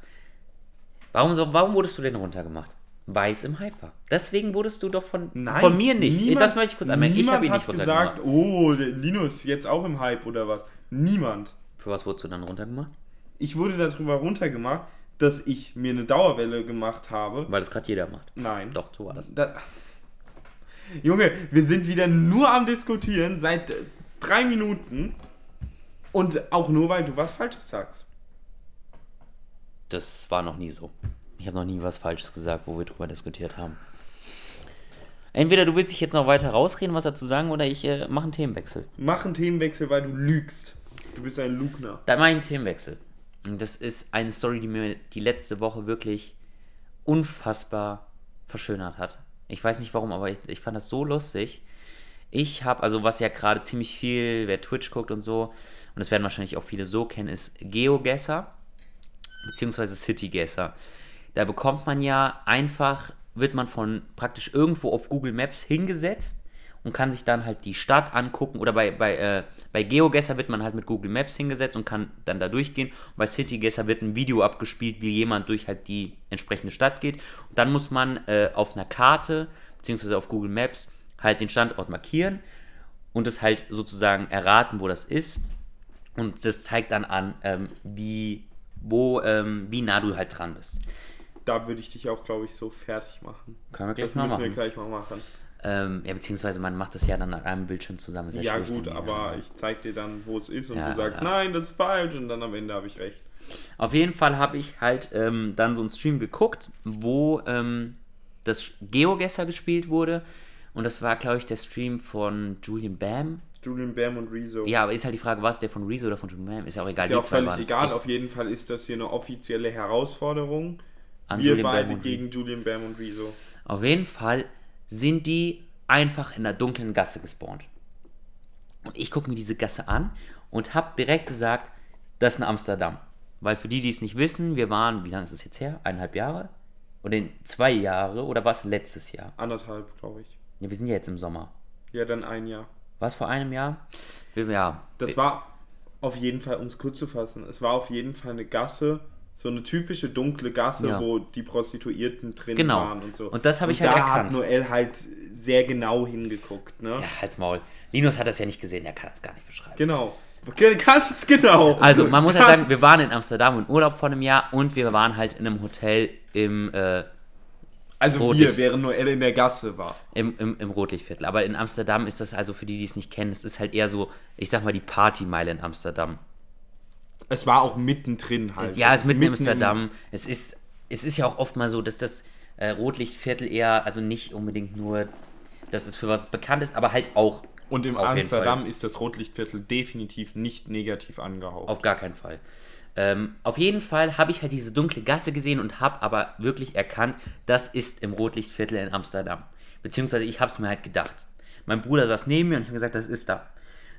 Warum, so, warum wurdest du denn runtergemacht? Weil es im Hype war. Deswegen wurdest du doch von, Nein, von mir nicht. niemand- das möchte ich kurz anmerken. Ich niemand habe ihn nicht hat runtergemacht. gesagt, oh, Linus jetzt auch im Hype oder was. Niemand. Für was wurdest du dann runtergemacht? Ich wurde darüber runtergemacht, dass ich mir eine Dauerwelle gemacht habe. Weil das gerade jeder macht. Nein. Doch, so war das. Da, Junge, wir sind wieder nur am Diskutieren seit äh, drei Minuten. Und auch nur, weil du was Falsches sagst. Das war noch nie so. Ich habe noch nie was Falsches gesagt, wo wir drüber diskutiert haben. Entweder du willst dich jetzt noch weiter rausreden, was dazu sagen, oder ich äh, mache einen Themenwechsel. Mach einen Themenwechsel, weil du lügst. Du bist ein Lugner. Dann mache ich einen Themenwechsel. Das ist eine Story, die mir die letzte Woche wirklich unfassbar verschönert hat. Ich weiß nicht warum, aber ich, ich fand das so lustig. Ich habe, also was ja gerade ziemlich viel, wer Twitch guckt und so, und das werden wahrscheinlich auch viele so kennen, ist GeoGuessr beziehungsweise CityGuessr. Da bekommt man ja einfach, wird man von praktisch irgendwo auf Google Maps hingesetzt und kann sich dann halt die Stadt angucken oder bei, bei, äh, bei GeoGuessr wird man halt mit Google Maps hingesetzt und kann dann da durchgehen. Und bei CityGuessr wird ein Video abgespielt, wie jemand durch halt die entsprechende Stadt geht. Und dann muss man äh, auf einer Karte beziehungsweise auf Google Maps halt den Standort markieren und es halt sozusagen erraten, wo das ist. Und das zeigt dann an, ähm, wie wo, ähm, wie nah du halt dran bist. Da würde ich dich auch, glaube ich, so fertig machen. Können wir gleich Das mal müssen wir machen. gleich mal machen. Ähm, ja, beziehungsweise man macht das ja dann an einem Bildschirm zusammen. Ja, schwierig, gut, aber ich zeig dir dann, wo es ist und Ja, du sagst, ja. nein, das ist falsch und dann am Ende habe ich recht. Auf jeden Fall habe ich halt ähm, dann so einen Stream geguckt, wo ähm, das GeoGuessr gespielt wurde. Und das war, glaube ich, der Stream von Julian Bam. Julian Bam und Rezo. Ja, aber ist halt die Frage, was der von Rezo oder von Julian Bam? Ist ja auch egal. Ist ja auch völlig es. egal. Ist Auf jeden Fall ist das hier eine offizielle Herausforderung. Wir Julian beide gegen Julian Bam und Rezo. Auf jeden Fall sind die einfach in der dunklen Gasse gespawnt. Und ich gucke mir diese Gasse an und habe direkt gesagt, das ist in Amsterdam. Weil für die, die es nicht wissen, wir waren, wie lange ist es jetzt her? Eineinhalb Jahre? Oder in zwei Jahre? Oder was letztes Jahr? Anderthalb, glaube ich. Ja, wir sind ja jetzt im Sommer. Ja, dann ein Jahr. Was vor einem Jahr? Ja. Das war auf jeden Fall, um es kurz zu fassen, es war auf jeden Fall eine Gasse, so eine typische dunkle Gasse, Ja. wo die Prostituierten drin Genau. waren und so. Und das habe ich da halt hat erkannt. Noel halt sehr genau hingeguckt, ne? Ja, halt's Maul. Linus hat das ja nicht gesehen, er kann das gar nicht beschreiben. Genau. Ge- Ganz genau. Also, man muss halt Ganz- sagen, wir waren in Amsterdam im Urlaub vor einem Jahr und wir waren halt in einem Hotel im, äh, Also Rotlicht. wir, während Noel in der Gasse war. im, im, im Rotlichtviertel. Aber in Amsterdam ist das also für die, die es nicht kennen, es ist halt eher so, ich sag mal, die Partymeile in Amsterdam. Es war auch mittendrin halt. ja, es ist mitten in im- Amsterdam. Es ist, es ist ja auch oft mal so, dass das äh, Rotlichtviertel eher, also nicht unbedingt nur, dass es für was bekannt ist, aber halt auch Und im Amsterdam ist das Rotlichtviertel definitiv nicht negativ angehaucht. Auf gar keinen Fall. Ähm, auf jeden Fall habe ich halt diese dunkle Gasse gesehen und habe aber wirklich erkannt, das ist im Rotlichtviertel in Amsterdam. Beziehungsweise ich habe es mir halt gedacht. Mein Bruder saß neben mir und ich habe gesagt, das ist da.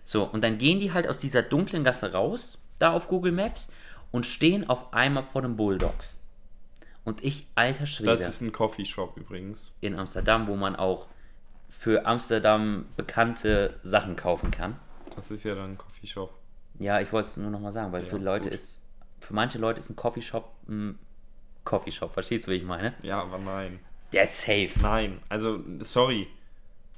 So, und dann gehen die halt aus dieser dunklen Gasse raus, da auf Google Maps, und stehen auf einmal vor den Bulldogs. Und ich, alter Schwede, das ist ein Coffeeshop übrigens. in Amsterdam, wo man auch für Amsterdam bekannte Sachen kaufen kann. Das ist ja dann ein Coffeeshop. Ja, ich wollte es nur nochmal sagen, weil Ja, für Leute gut. ist, für manche Leute ist ein Coffeeshop ein Coffeeshop. Verstehst du, wie ich meine? Ja, aber nein. Der ist safe. Nein, also sorry.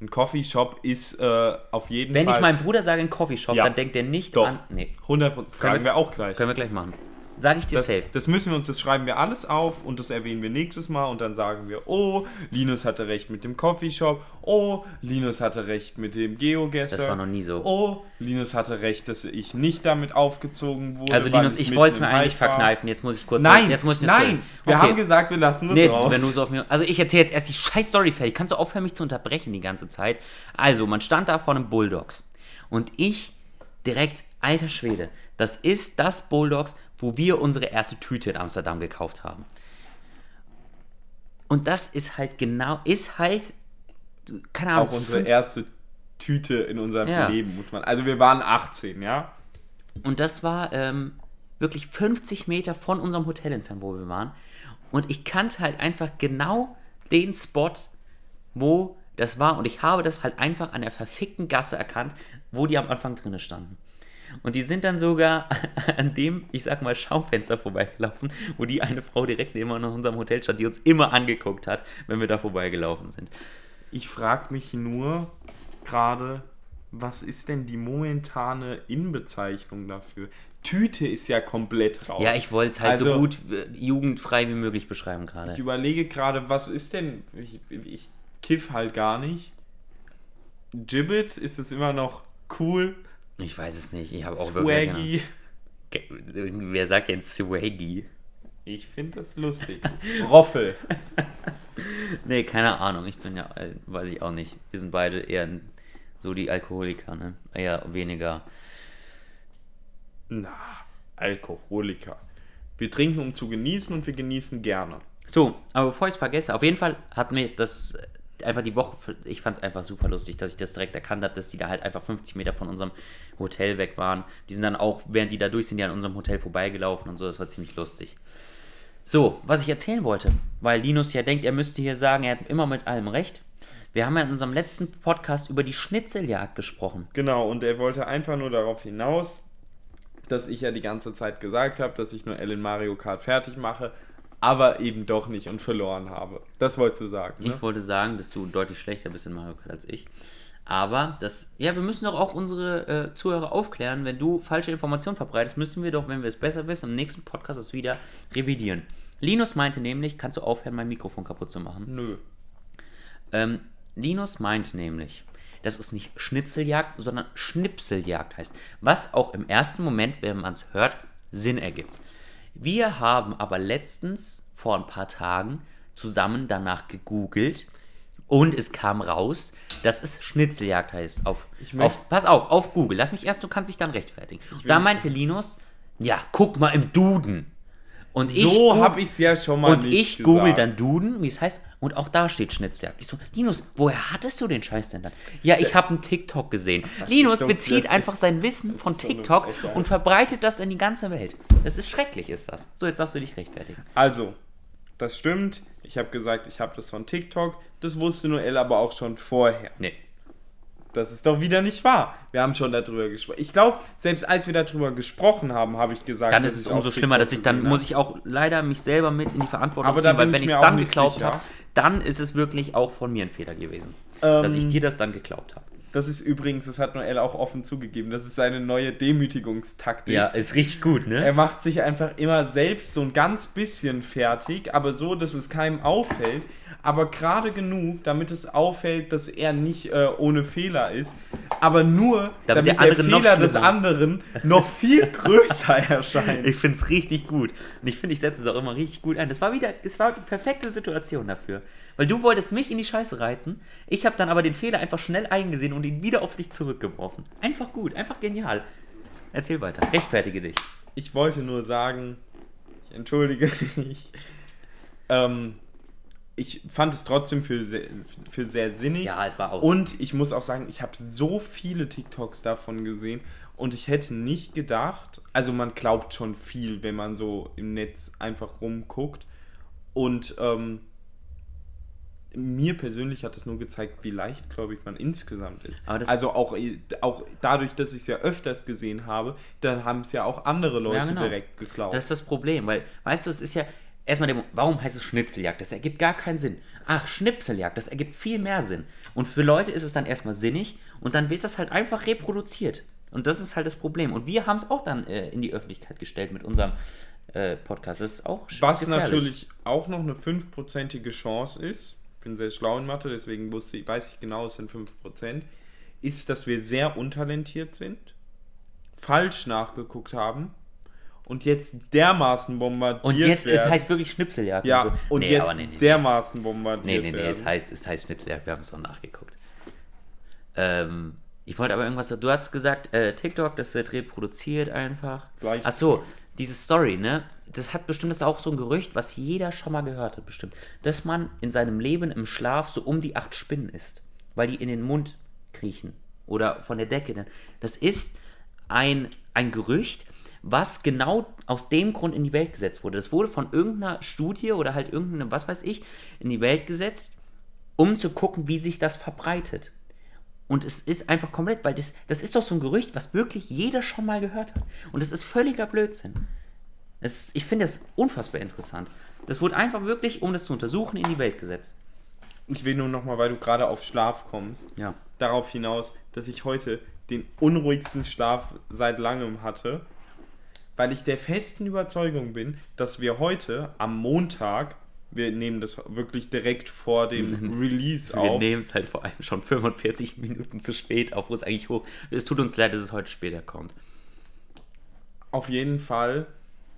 Ein Coffeeshop ist äh, auf jeden Wenn Fall. ich meinem Bruder sage ein Coffeeshop, Ja. dann denkt er nicht Doch. an. Nee, 100 fragen wir auch gleich. können wir gleich machen. Sage ich dir Das, safe. das müssen wir uns, das schreiben wir alles auf und das erwähnen wir nächstes Mal und dann sagen wir, oh, Linus hatte recht mit dem Coffeeshop, oh, Linus hatte recht mit dem Geogesser. Das war noch nie so. Oh, Linus hatte recht, dass ich nicht damit aufgezogen wurde. also Linus, ich wollte es mir eigentlich war. verkneifen. Jetzt muss ich kurz. Nein, jetzt muss ich nein, wir haben gesagt, wir lassen das Nee, raus. wenn du so auf mir. Also ich erzähle jetzt erst die scheiß Story fertig. Kannst du aufhören, mich zu unterbrechen die ganze Zeit? Also, man stand da vor einem Bulldogs. Und ich direkt, alter Schwede, das ist das Bulldogs, wo wir unsere erste Tüte in Amsterdam gekauft haben. Und das ist halt genau, ist halt, keine Ahnung, auch unsere erste Tüte in unserem Ja. Leben, muss man. Also wir waren 18, ja? Und das war ähm, wirklich 50 Meter von unserem Hotel entfernt, wo wir waren. Und ich kannte halt einfach genau den Spot, wo das war. Und ich habe das halt einfach an der verfickten Gasse erkannt, wo die am Anfang drinne standen. Und die sind dann sogar [LAUGHS] an dem, ich sag mal, Schaufenster vorbeigelaufen, wo die eine Frau direkt neben unserem Hotel stand, die uns immer angeguckt hat, wenn wir da vorbeigelaufen sind. Ich frage mich nur gerade, was ist denn die momentane Inbezeichnung dafür? Tüte ist ja komplett raus. Ja, ich wollte es halt so Also- gut äh, jugendfrei wie möglich beschreiben gerade. Ich überlege gerade, was ist denn. Ich, ich kiff halt gar nicht. Gibbet, ist es immer noch cool? Ich weiß es nicht. Ich habe auch wirklich. Swaggy. Ge- Wer sagt denn Swaggy? Ich finde das lustig. Roffel. [LAUGHS] Nee, keine Ahnung. Ich bin ja, äh, weiß ich auch nicht. Wir sind beide eher so die Alkoholiker, ne? Eher weniger. Na, Alkoholiker. Wir trinken, um zu genießen und wir genießen gerne. So, aber bevor ich es vergesse, auf jeden Fall hat mir das einfach die Woche, ich fand es einfach super lustig, dass ich das direkt erkannt habe, dass die da halt einfach 50 Meter von unserem Hotel weg waren. Die sind dann auch, während die da durch sind, die an unserem Hotel vorbeigelaufen und so, das war ziemlich lustig. So, was ich erzählen wollte, weil Linus ja denkt, er müsste hier sagen, er hat immer mit allem recht. Wir haben ja in unserem letzten Podcast über die Schnitzeljagd gesprochen. Genau, und er wollte einfach nur darauf hinaus, dass ich ja die ganze Zeit gesagt habe, dass ich nur Ellen Mario Kart fertig mache, aber eben doch nicht und verloren habe. Das wolltest du sagen, ne? Ich wollte sagen, dass du deutlich schlechter bist in Mario Kart als ich. Aber das, ja, wir müssen doch auch unsere äh, Zuhörer aufklären. Wenn du falsche Informationen verbreitest, müssen wir doch, wenn wir es besser wissen, im nächsten Podcast es wieder revidieren. Linus meinte nämlich, kannst du aufhören, mein Mikrofon kaputt zu machen? Nö. Ähm, Linus meint nämlich, dass es nicht Schnitzeljagd, sondern Schnipseljagd heißt. Was auch im ersten Moment, wenn man es hört, Sinn ergibt. Wir haben aber letztens, vor ein paar Tagen, zusammen danach gegoogelt und es kam raus, dass es Schnitzeljagd heißt. Auf, auf, pass auf, auf Google. Lass mich erst, du kannst dich dann rechtfertigen. Da meinte Linus, ja, guck mal im Duden. Und ich So habe ich es ja schon mal und ich google gesagt. dann Duden, wie es heißt, und auch da steht Schnitzeljagd. Ich so, Linus, woher hattest du den Scheiß denn dann? Ja, ich habe einen TikTok gesehen. Linus so- bezieht das einfach ist- sein Wissen von so TikTok Frechheit. und verbreitet das in die ganze Welt. Das ist schrecklich, ist das. So, jetzt darfst du dich rechtfertigen. Also, das stimmt. Ich habe gesagt, ich habe das von TikTok. Das wusste Noel aber auch schon vorher. Nee. Das ist doch wieder nicht wahr. Wir haben schon darüber gesprochen. Ich glaube, selbst als wir darüber gesprochen haben, habe ich gesagt, Dann ist es umso schlimmer, dass ich dann, muss ich auch leider mich selber mit in die Verantwortung Aber ziehen, weil wenn ich es dann geglaubt habe, dann ist es wirklich auch von mir ein Fehler gewesen. dass ich Ähm, dir das dann geglaubt habe. Das ist übrigens, das hat Noel auch offen zugegeben, das ist seine neue Demütigungstaktik. Ja, ist richtig gut, ne? Er macht sich einfach immer selbst so ein ganz bisschen fertig, aber so, dass es keinem auffällt. Aber gerade genug, damit es auffällt, dass er nicht äh, ohne Fehler ist. Aber nur, Damit damit, der der, Fehler des anderen noch viel [LAUGHS] größer erscheint. Ich finde es richtig gut. Und ich finde, ich setze es auch immer richtig gut ein. Das war wieder, das war die perfekte Situation dafür. Weil du wolltest mich in die Scheiße reiten. Ich habe dann aber den Fehler einfach schnell eingesehen und ihn wieder auf dich zurückgeworfen. Einfach gut, einfach genial. Erzähl weiter. Rechtfertige dich. Ich wollte nur sagen, ich entschuldige [LAUGHS] mich. Ähm, ich fand es trotzdem für sehr, für sehr sinnig. Ja, es war auch. Und ich muss auch sagen, ich habe so viele TikToks davon gesehen und ich hätte nicht gedacht, also man glaubt schon viel, wenn man so im Netz einfach rumguckt. Und ähm, mir persönlich hat es nur gezeigt, wie leicht, glaube ich, man insgesamt ist. Also auch, auch dadurch, dass ich es ja öfters gesehen habe, dann haben es ja auch andere Leute Ja, genau. direkt geklaut. Das ist das Problem, weil, weißt du, es ist ja. Erstmal, der, warum heißt es Schnitzeljagd? Das ergibt gar keinen Sinn. Ach, Schnipseljagd, das ergibt viel mehr Sinn. Und für Leute ist es dann erstmal sinnig und dann wird das halt einfach reproduziert. Und das ist halt das Problem. Und wir haben es auch dann äh, in die Öffentlichkeit gestellt mit unserem äh, Podcast. Das ist auch Was gefährlich. natürlich auch noch eine fünfprozentige Chance ist, ich bin sehr schlau in Mathe, deswegen wusste ich, weiß ich genau, es sind 5%, ist, dass wir sehr untalentiert sind, falsch nachgeguckt haben und jetzt dermaßen bombardiert Und jetzt, werden. es heißt wirklich Schnipseljagd. ja, und, so. und nee, jetzt aber nee, nee, dermaßen nee, bombardiert nee, nee, werden. es heißt, es heißt Schnitzeljagd. Wir haben es auch nachgeguckt. Ähm, ich wollte aber irgendwas, du hast gesagt, äh, TikTok, das wird reproduziert einfach. Gleich- Ach so, diese Story, ne? Das hat bestimmt, das ist auch so ein Gerücht, was jeder schon mal gehört hat, bestimmt. Dass man in seinem Leben im Schlaf so um die acht Spinnen isst. Weil die in den Mund kriechen. Oder von der Decke. Das ist ein, ein Gerücht, was genau aus dem Grund in die Welt gesetzt wurde. Das wurde von irgendeiner Studie oder halt irgendeine, was weiß ich, in die Welt gesetzt, um zu gucken, wie sich das verbreitet. Und es ist einfach komplett, weil das, das ist doch so ein Gerücht, was wirklich jeder schon mal gehört hat. Und es ist völliger Blödsinn. Ist, ich finde das unfassbar interessant. Das wurde einfach wirklich, um das zu untersuchen, in die Welt gesetzt. Ich will nur nochmal, weil du gerade auf Schlaf kommst, Ja. darauf hinaus, dass ich heute den unruhigsten Schlaf seit langem hatte, weil ich der festen Überzeugung bin, dass wir heute am Montag, wir nehmen das wirklich direkt vor dem Release Wir auf, nehmen es halt vor allem schon 45 Minuten zu spät auf, wo es eigentlich hoch. Es tut uns leid, dass es heute später kommt. auf jeden Fall,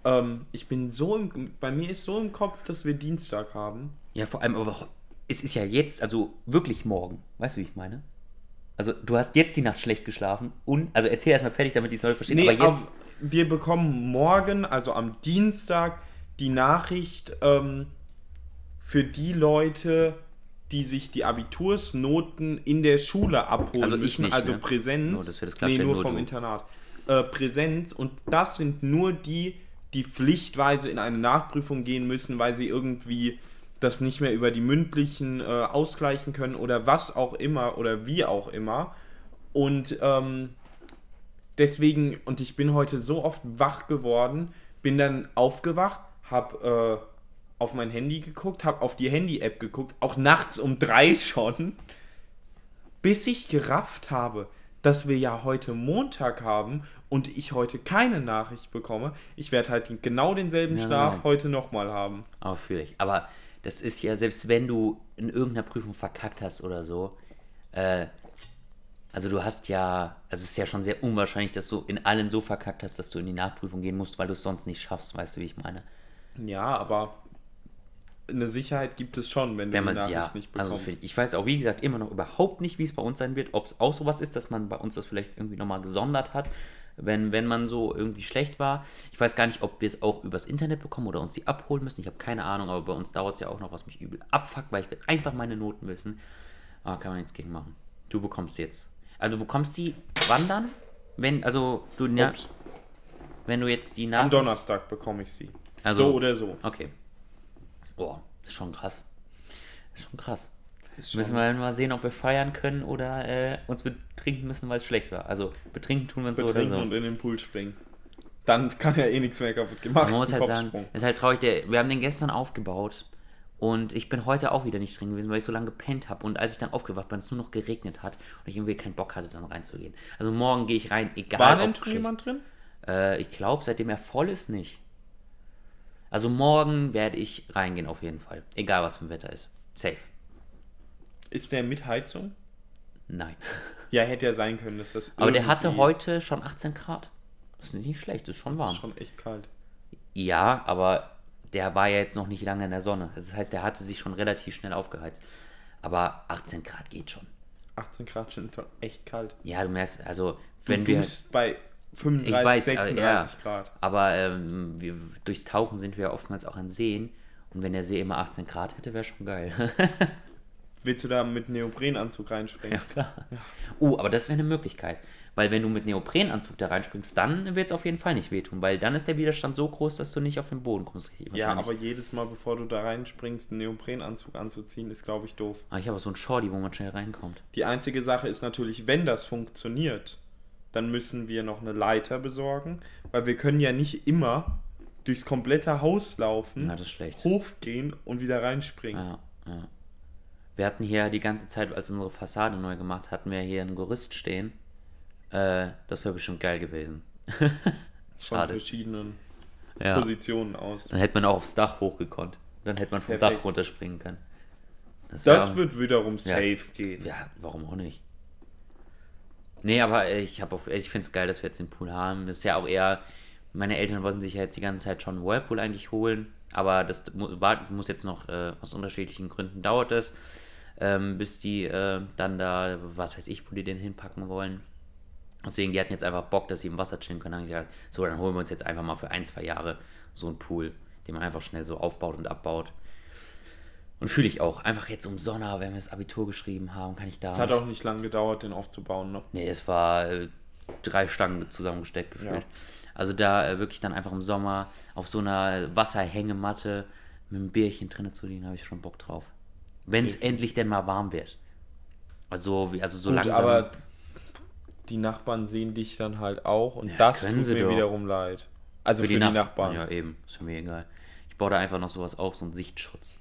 ähm, ich bin so im, bei mir ist so im Kopf, dass wir Dienstag haben. Ja, vor allem aber es ist ja jetzt, also wirklich morgen. Weißt du, wie ich meine? Also, du hast jetzt die Nacht schlecht geschlafen und, also erzähl erstmal fertig, damit die es Leute verstehen, Nee, aber jetzt. Wir bekommen morgen, also am Dienstag, die Nachricht ähm, für die Leute, die sich die Abitursnoten in der Schule abholen Also ich müssen, nicht, also ne? Präsenz. Nur, dass wir das nee, nur nur vom du. Internat. Äh, Präsenz und das sind nur die, die pflichtweise in eine Nachprüfung gehen müssen, weil sie irgendwie das nicht mehr über die mündlichen äh, ausgleichen können oder was auch immer oder wie auch immer. Und ähm, deswegen, und ich bin heute so oft wach geworden, bin dann aufgewacht, hab äh, auf mein Handy geguckt, hab auf die Handy-App geguckt, auch nachts um drei [LAUGHS] schon. bis ich gerafft habe, dass wir ja heute Montag haben und ich heute keine Nachricht bekomme. Ich werde halt genau denselben Ja, Schlaf nein. heute nochmal haben. Aber fühle ich. Aber das ist ja, selbst wenn du in irgendeiner Prüfung verkackt hast oder so, äh, also du hast ja, also es ist ja schon sehr unwahrscheinlich, dass du in allen so verkackt hast, dass du in die Nachprüfung gehen musst, weil du es sonst nicht schaffst, weißt du, wie ich meine? Ja, aber eine Sicherheit gibt es schon, wenn du Wenn die man Nachricht ja, nicht also bekommst. für, ich weiß auch, wie gesagt, immer noch überhaupt nicht, wie es bei uns sein wird, ob es auch sowas ist, dass man bei uns das vielleicht irgendwie nochmal gesondert hat, wenn, wenn man so irgendwie schlecht war. Ich weiß gar nicht, ob wir es auch übers Internet bekommen oder uns die abholen müssen. Ich habe keine Ahnung, aber bei uns dauert es ja auch noch, was mich übel abfuckt, weil ich will einfach meine Noten wissen. Aber kann man nichts gegen machen. Du bekommst jetzt. Also du bekommst sie wann dann? Wenn, also du, ja, Ups. wenn du jetzt die Am Nachricht... Donnerstag bekomme ich sie. Also- so oder so. Okay. Boah, ist schon krass. Ist schon krass. Ist Müssen wir mal sehen, ob wir feiern können oder äh, uns betrinken müssen, weil es schlecht war. Also betrinken tun wir uns so oder so. und in den Pool springen. Dann kann ja eh nichts mehr kaputt gemacht. Man muss halt sagen, ist halt traurig, der, wir haben den gestern aufgebaut und ich bin heute auch wieder nicht drin gewesen, weil ich so lange gepennt habe und als ich dann aufgewacht bin, es nur noch geregnet hat und ich irgendwie keinen Bock hatte, dann reinzugehen. Also morgen gehe ich rein, egal War denn schon jemand drin? Äh, ich glaube, seitdem er voll ist, nicht. Also morgen werde ich reingehen auf jeden Fall. Egal was für ein Wetter ist. Safe. Ist der mit Heizung? Nein. [LAUGHS] Ja, hätte ja sein können, dass das. Aber der hatte heute schon 18 Grad. Das ist nicht schlecht, das ist schon Das warm. ist schon echt kalt. Ja, aber der war ja jetzt noch nicht lange in der Sonne. Das heißt, der hatte sich schon relativ schnell aufgeheizt. Aber 18 Grad geht schon. 18 Grad sind schon echt kalt. Ja, du merkst, also Du wenn wir. duschst bei 35, Ich weiß, aber 36 ja. Grad. Aber ähm, wir, durchs Tauchen sind wir ja oftmals auch an Seen. Und wenn der See immer 18 Grad hätte, wäre schon geil. [LAUGHS] Willst du da mit Neoprenanzug reinspringen? ja, klar. Oh, aber das wäre eine Möglichkeit. Weil wenn du mit Neoprenanzug da reinspringst, dann wird es auf jeden Fall nicht wehtun. Weil dann ist der Widerstand so groß, dass du nicht auf den Boden kommst. Richtig Ja, aber jedes Mal, bevor du da reinspringst, einen Neoprenanzug anzuziehen, ist, glaube ich, doof. Aber ich habe so einen Shorty, wo man schnell reinkommt. Die einzige Sache ist natürlich, wenn das funktioniert, dann müssen wir noch eine Leiter besorgen, weil wir können ja nicht immer durchs komplette Haus laufen, ist schlecht. hochgehen und wieder reinspringen. Ja, ja. Wir hatten hier die ganze Zeit, als unsere Fassade neu gemacht, hatten wir hier ein Gerüst stehen. Äh, das wäre bestimmt geil gewesen. [LAUGHS] Von verschiedenen Ja. Positionen aus. Dann hätte man auch aufs Dach hochgekonnt. Dann hätte man vom Perfekt. Dach runterspringen können. Das wär- wird wiederum Ja. safe gehen. Ja, warum auch nicht? Nee, aber ich habe ich finde es geil, dass wir jetzt den Pool haben. Das ist ja auch eher, meine Eltern wollten sich ja jetzt die ganze Zeit schon einen Whirlpool eigentlich holen, aber das mu- war, muss jetzt noch äh, aus unterschiedlichen Gründen dauert es, ähm, bis die äh, dann da, was weiß ich, wo die den hinpacken wollen. Deswegen, die hatten jetzt einfach Bock, dass sie im Wasser chillen können. Dann hab ich gesagt, so, dann holen wir uns jetzt einfach mal für ein, zwei Jahre so einen Pool, den man einfach schnell so aufbaut und abbaut. Und fühle ich auch. Einfach jetzt um Sommer, wenn wir das Abitur geschrieben haben, kann ich da. Es hat auch nicht lange gedauert, den aufzubauen. Ne? Nee, es war äh, drei Stangen zusammengesteckt gefühlt. Ja. Also da äh, wirklich dann einfach im Sommer auf so einer Wasserhängematte mit einem Bierchen drinnen zu liegen, habe ich schon Bock drauf. Wenn es endlich denn mal warm wird. Also, wie, also so Gut, langsam. aber die Nachbarn sehen dich dann halt auch und Ja, das tut sie mir doch. wiederum leid. Also für, die, Nach- Nachbarn. Ja, eben. Ist mir egal. Ich baue da einfach noch sowas auf, so einen Sichtschutz.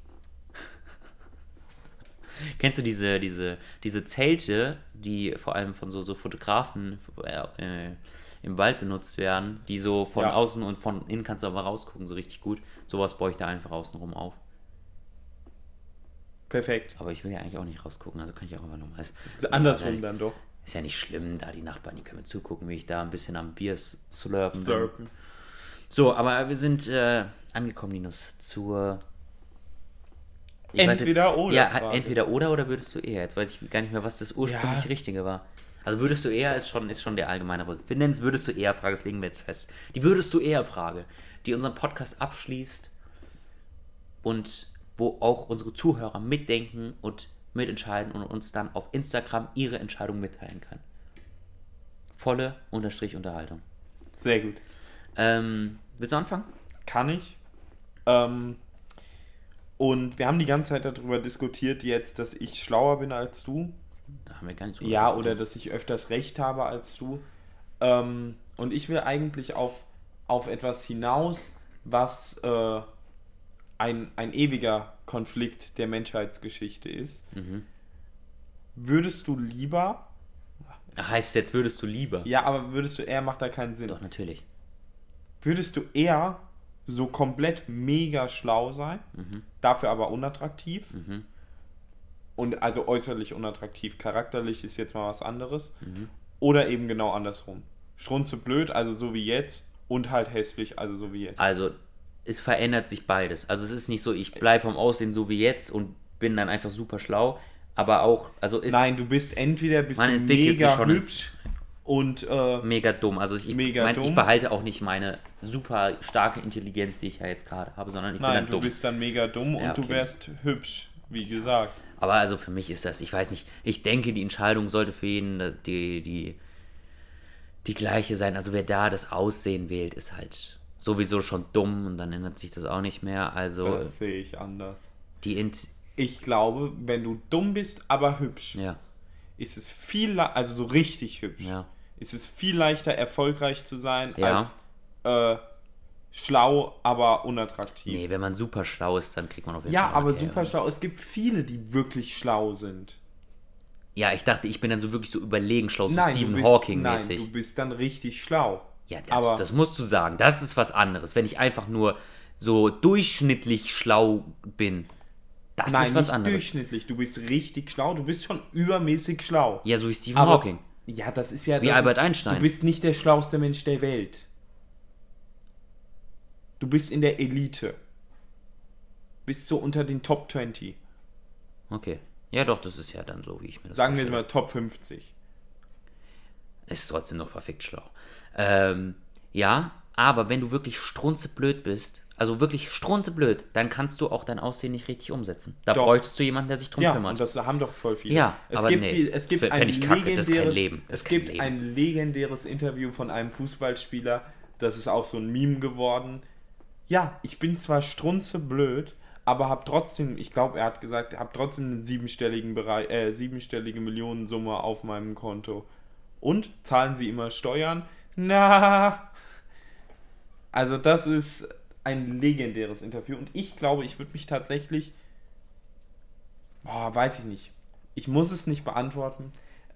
[LAUGHS] Kennst du diese, diese, diese Zelte, die vor allem von so, so Fotografen äh, äh, im Wald benutzt werden, die so von Ja. außen und von innen kannst du aber rausgucken, so richtig gut. Sowas baue ich da einfach außenrum auf. Perfekt. Aber ich will ja eigentlich auch nicht rausgucken, also kann ich auch einfach nochmal. Andersrum ist, dann doch. Ist ja nicht schlimm, da die Nachbarn, die können mir zugucken, wie ich da ein bisschen am Bier slurpen. Slurpen. So, aber wir sind äh, angekommen, Linus, zur. Entweder oder Ja, Frage. entweder oder oder würdest du eher? Jetzt weiß ich gar nicht mehr, was das ursprünglich Ja. Richtige war. Also würdest du eher ist schon, ist schon der allgemeine Begriff. Wir nennen es würdest du eher Frage, das legen wir jetzt fest. Die würdest du eher Frage, die unseren Podcast abschließt und wo auch unsere Zuhörer mitdenken und mitentscheiden und uns dann auf Instagram ihre Entscheidung mitteilen können. Volle Unterstrich Unterhaltung. Sehr gut. Ähm, willst du anfangen? Kann ich. Ähm, und wir haben die ganze Zeit darüber diskutiert jetzt, dass ich schlauer bin als du. Da haben wir gar nicht drüber Ja, oder dass ich öfters recht habe als du. Ähm, und ich will eigentlich auf, auf etwas hinaus, was äh, ein, ein ewiger Konflikt der Menschheitsgeschichte ist. Mhm. würdest du lieber. Heißt jetzt, würdest du lieber? Ja, aber würdest du eher, macht da keinen Sinn. Doch, natürlich. Würdest du eher so komplett mega schlau sein, Mhm. dafür aber unattraktiv? Und also äußerlich unattraktiv, charakterlich ist jetzt mal was anderes. Mhm. Oder eben genau andersrum. Strunze blöd, also so wie jetzt, und halt hässlich, also so wie jetzt. Also, es verändert sich beides. Also, es ist nicht so, ich bleibe vom Aussehen so wie jetzt und bin dann einfach super schlau. Aber auch, also ist Nein, du bist entweder bist Man du entwickelt sich mega schon ins- hübsch und äh, mega dumm. Also, ich, Mega mein, ich dumm. behalte auch nicht meine super starke Intelligenz, die ich ja jetzt gerade habe, sondern ich bin nein, dann du dumm. bist dann mega dumm Ja, und du wärst hübsch, wie gesagt. Aber also für mich ist das, ich weiß nicht, ich denke, die Entscheidung sollte für jeden äh, die, die, die gleiche sein. Also wer da das Aussehen wählt, ist halt sowieso schon dumm und dann ändert sich das auch nicht mehr. Also Das sehe ich anders. die Int Ich glaube, wenn du dumm bist, aber hübsch, ja, ist es viel, also so richtig hübsch, ja. ist es viel leichter erfolgreich zu sein Ja. als äh, schlau, aber unattraktiv. Nee, wenn man super schlau ist, dann kriegt man auf jeden Ja, Fall aber eine super Karriere. schlau. Es gibt viele, die wirklich schlau sind. Ja, ich dachte, ich bin dann so wirklich so überlegen schlau, so Nein, Stephen du bist, Hawking nein, du bist dann richtig schlau. Ja, das, aber das musst du sagen. Das ist was anderes. Wenn ich einfach nur so durchschnittlich schlau bin, das nein, ist was nicht anderes. durchschnittlich. Du bist richtig schlau. Du bist schon übermäßig schlau. Ja, so wie Stephen aber, Hawking. Ja, das ist ja. Wie das Albert ist, Einstein. Du bist nicht der schlauste Mensch der Welt. Du bist in der Elite. Bist so unter den Top 20. Okay. Ja, doch, das ist ja dann so, wie ich mir das Sagen wir vorstelle. mal Top 50. Ist trotzdem noch verfickt schlau. Ähm, ja, aber wenn du wirklich strunzeblöd bist, also wirklich strunzeblöd, dann kannst du auch dein Aussehen nicht richtig umsetzen. Da Doch. bräuchtest du jemanden, der sich drum Ja, kümmert. und das haben doch voll viele. Ja, es aber gibt, nee, die, es gibt ein ich kacke, das ist kein legendäres, Leben, das es gibt Leben. ein legendäres Interview von einem Fußballspieler, das ist auch so ein Meme geworden. Ja, ich bin zwar strunzeblöd, aber habe trotzdem, ich glaube, er hat gesagt, habe trotzdem eine siebenstelligen Bereich, äh, siebenstellige Millionensumme auf meinem Konto. Und zahlen Sie immer Steuern? Na, also das ist ein legendäres Interview und ich glaube, ich würde mich tatsächlich Boah, weiß ich nicht. Ich muss es nicht beantworten.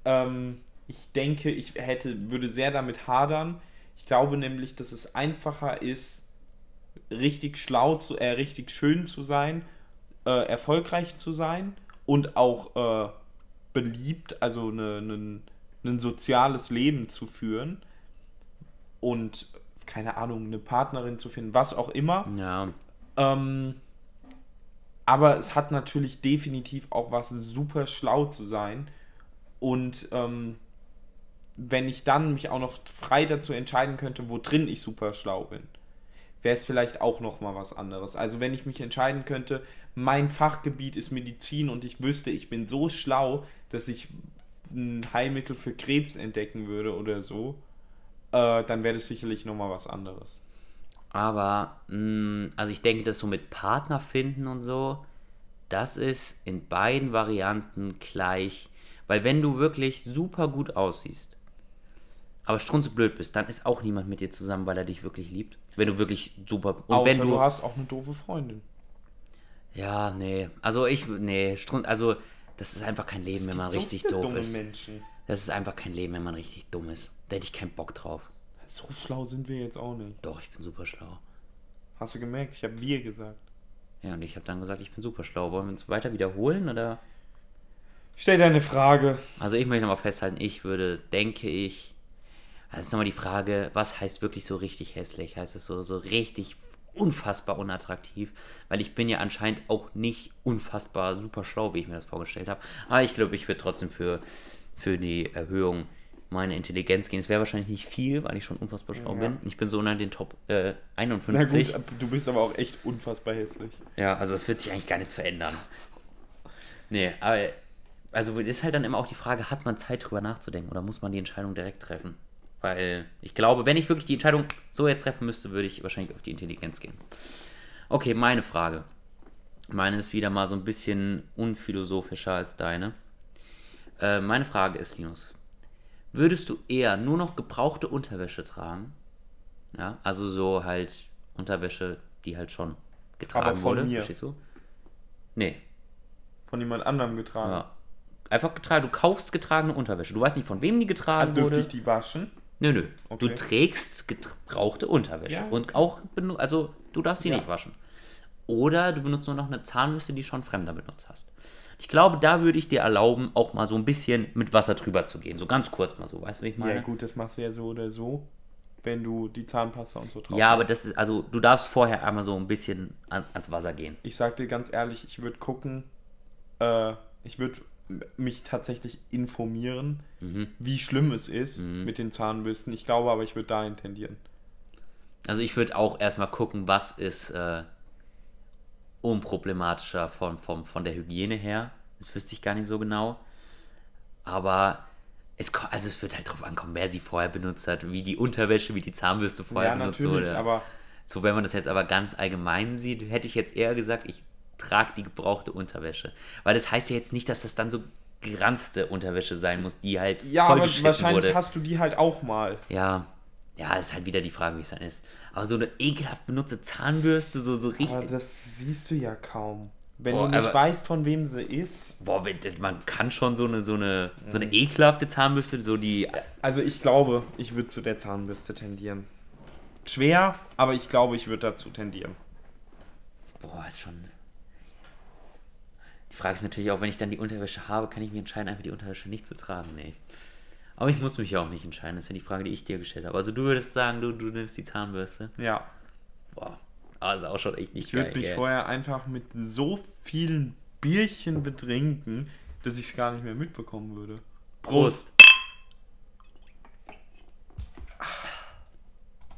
Ähm, ich denke, ich hätte, würde sehr damit hadern. Ich glaube nämlich, dass es einfacher ist, richtig schlau zu, äh, richtig schön zu sein, äh, erfolgreich zu sein und auch äh, beliebt, also ne, ne, ein soziales Leben zu führen und keine Ahnung, eine Partnerin zu finden, was auch immer. ja, Ähm, aber es hat natürlich definitiv auch was super schlau zu sein. Und ähm, wenn ich dann mich auch noch frei dazu entscheiden könnte, wo drin ich super schlau bin, wäre es vielleicht auch noch mal was anderes. Also wenn ich mich entscheiden könnte, mein Fachgebiet ist Medizin und ich wüsste, ich bin so schlau, dass ich ein Heilmittel für Krebs entdecken würde oder so, äh, dann wäre das sicherlich noch mal was anderes. aber, mh, also ich denke, das so mit Partner finden und so, das ist in beiden Varianten gleich. Weil wenn du wirklich super gut aussiehst, aber strunzeblöd bist, dann ist auch niemand mit dir zusammen, weil er dich wirklich liebt. Wenn du wirklich super... Und Außer wenn du, du... hast auch eine doofe Freundin. Ja, nee. Also ich, nee, Strund, also das ist einfach kein Leben, wenn man richtig doof ist. Menschen. Das ist einfach kein Leben, wenn man richtig dumm ist. Da hätte ich keinen Bock drauf. So schlau sind wir jetzt auch nicht. Doch, ich bin super schlau. Hast du gemerkt? Ich habe wir gesagt. Ja, und ich habe dann gesagt, ich bin super schlau. Wollen wir uns weiter wiederholen oder? Stell deine Frage. Also ich möchte nochmal festhalten, ich würde, denke ich, also ist nochmal die Frage, was heißt wirklich so richtig hässlich? Heißt es so, so richtig unfassbar unattraktiv? Weil ich bin ja anscheinend auch nicht unfassbar super schlau, wie ich mir das vorgestellt habe. Aber ich glaube, ich würde trotzdem für, für die Erhöhung meiner Intelligenz gehen. Es wäre wahrscheinlich nicht viel, weil ich schon unfassbar schlau Ja. bin. Ich bin so unter den Top äh, Na 51. gut, du bist aber auch echt unfassbar hässlich. Ja, also es wird sich eigentlich gar nichts verändern. Nee, aber also ist halt dann immer auch die Frage, hat man Zeit drüber nachzudenken oder muss man die Entscheidung direkt treffen? Weil ich glaube, wenn ich wirklich die Entscheidung so jetzt treffen müsste, würde ich wahrscheinlich auf die Intelligenz gehen. Okay, meine Frage. Meine ist wieder mal so ein bisschen unphilosophischer als deine. Äh, meine Frage ist, Linus, würdest du eher nur noch gebrauchte Unterwäsche tragen? Ja, also so halt Unterwäsche, die halt schon getragen Aber von wurde. mir. Verstehst du? Nee. Von jemand anderem getragen. Ja. einfach getragen, du kaufst getragene Unterwäsche. Du weißt nicht, von wem die getragen Dürfte wurde. ich die waschen? Nö, nö. Du Okay. trägst gebrauchte Unterwäsche. Ja. Und auch, also du darfst sie Ja. nicht waschen. Oder du benutzt nur noch eine Zahnbürste, die schon Fremder benutzt hast. Ich glaube, da würde ich dir erlauben, auch mal so ein bisschen mit Wasser drüber zu gehen. So ganz kurz mal so, weißt du, wie ich meine? Ja, gut, das machst du ja so oder so, wenn du die Zahnpasta und so drauf Ja, aber das ist, also du darfst vorher einmal so ein bisschen an, ans Wasser gehen. Ich sag dir ganz ehrlich, ich würde gucken, äh, ich würde mich tatsächlich informieren, Mhm. wie schlimm es ist mit den Zahnbürsten. Ich glaube aber, ich würde dahin tendieren. Also ich würde auch erstmal gucken, was ist äh, unproblematischer von, von, von der Hygiene her. Das wüsste ich gar nicht so genau. Aber es, also es wird halt drauf ankommen, wer sie vorher benutzt hat, wie die Unterwäsche, wie die Zahnbürste vorher ja, benutzt natürlich, wurde. aber So, wenn man das jetzt aber ganz allgemein sieht, hätte ich jetzt eher gesagt, ich trage die gebrauchte Unterwäsche. Weil das heißt ja jetzt nicht, dass das dann so geranzte Unterwäsche sein muss, die halt ja, aber wahrscheinlich wurde. hast du die halt auch mal. Ja, ja, ist halt wieder die Frage, wie es dann ist. Aber so eine ekelhaft benutzte Zahnbürste, so, so Aber richtig. das siehst du ja kaum. Wenn Boah, du nicht aber- weißt, von wem sie ist. Boah, man kann schon so eine, so eine, so eine ekelhafte Zahnbürste, so die. Also ich glaube, ich würde zu der Zahnbürste tendieren. Schwer, aber ich glaube, ich würde dazu tendieren. Boah, ist schon. Die Frage ist natürlich auch, wenn ich dann die Unterwäsche habe, kann ich mich entscheiden, einfach die Unterwäsche nicht zu tragen. Nee. Aber ich muss mich ja auch nicht entscheiden. Das ist ja die Frage, die ich dir gestellt habe. Also du würdest sagen, du, du nimmst die Zahnbürste. Ja. Boah. Also auch schon echt nicht Ich würde mich gell? vorher einfach mit so vielen Bierchen betrinken, dass ich es gar nicht mehr mitbekommen würde. Prost.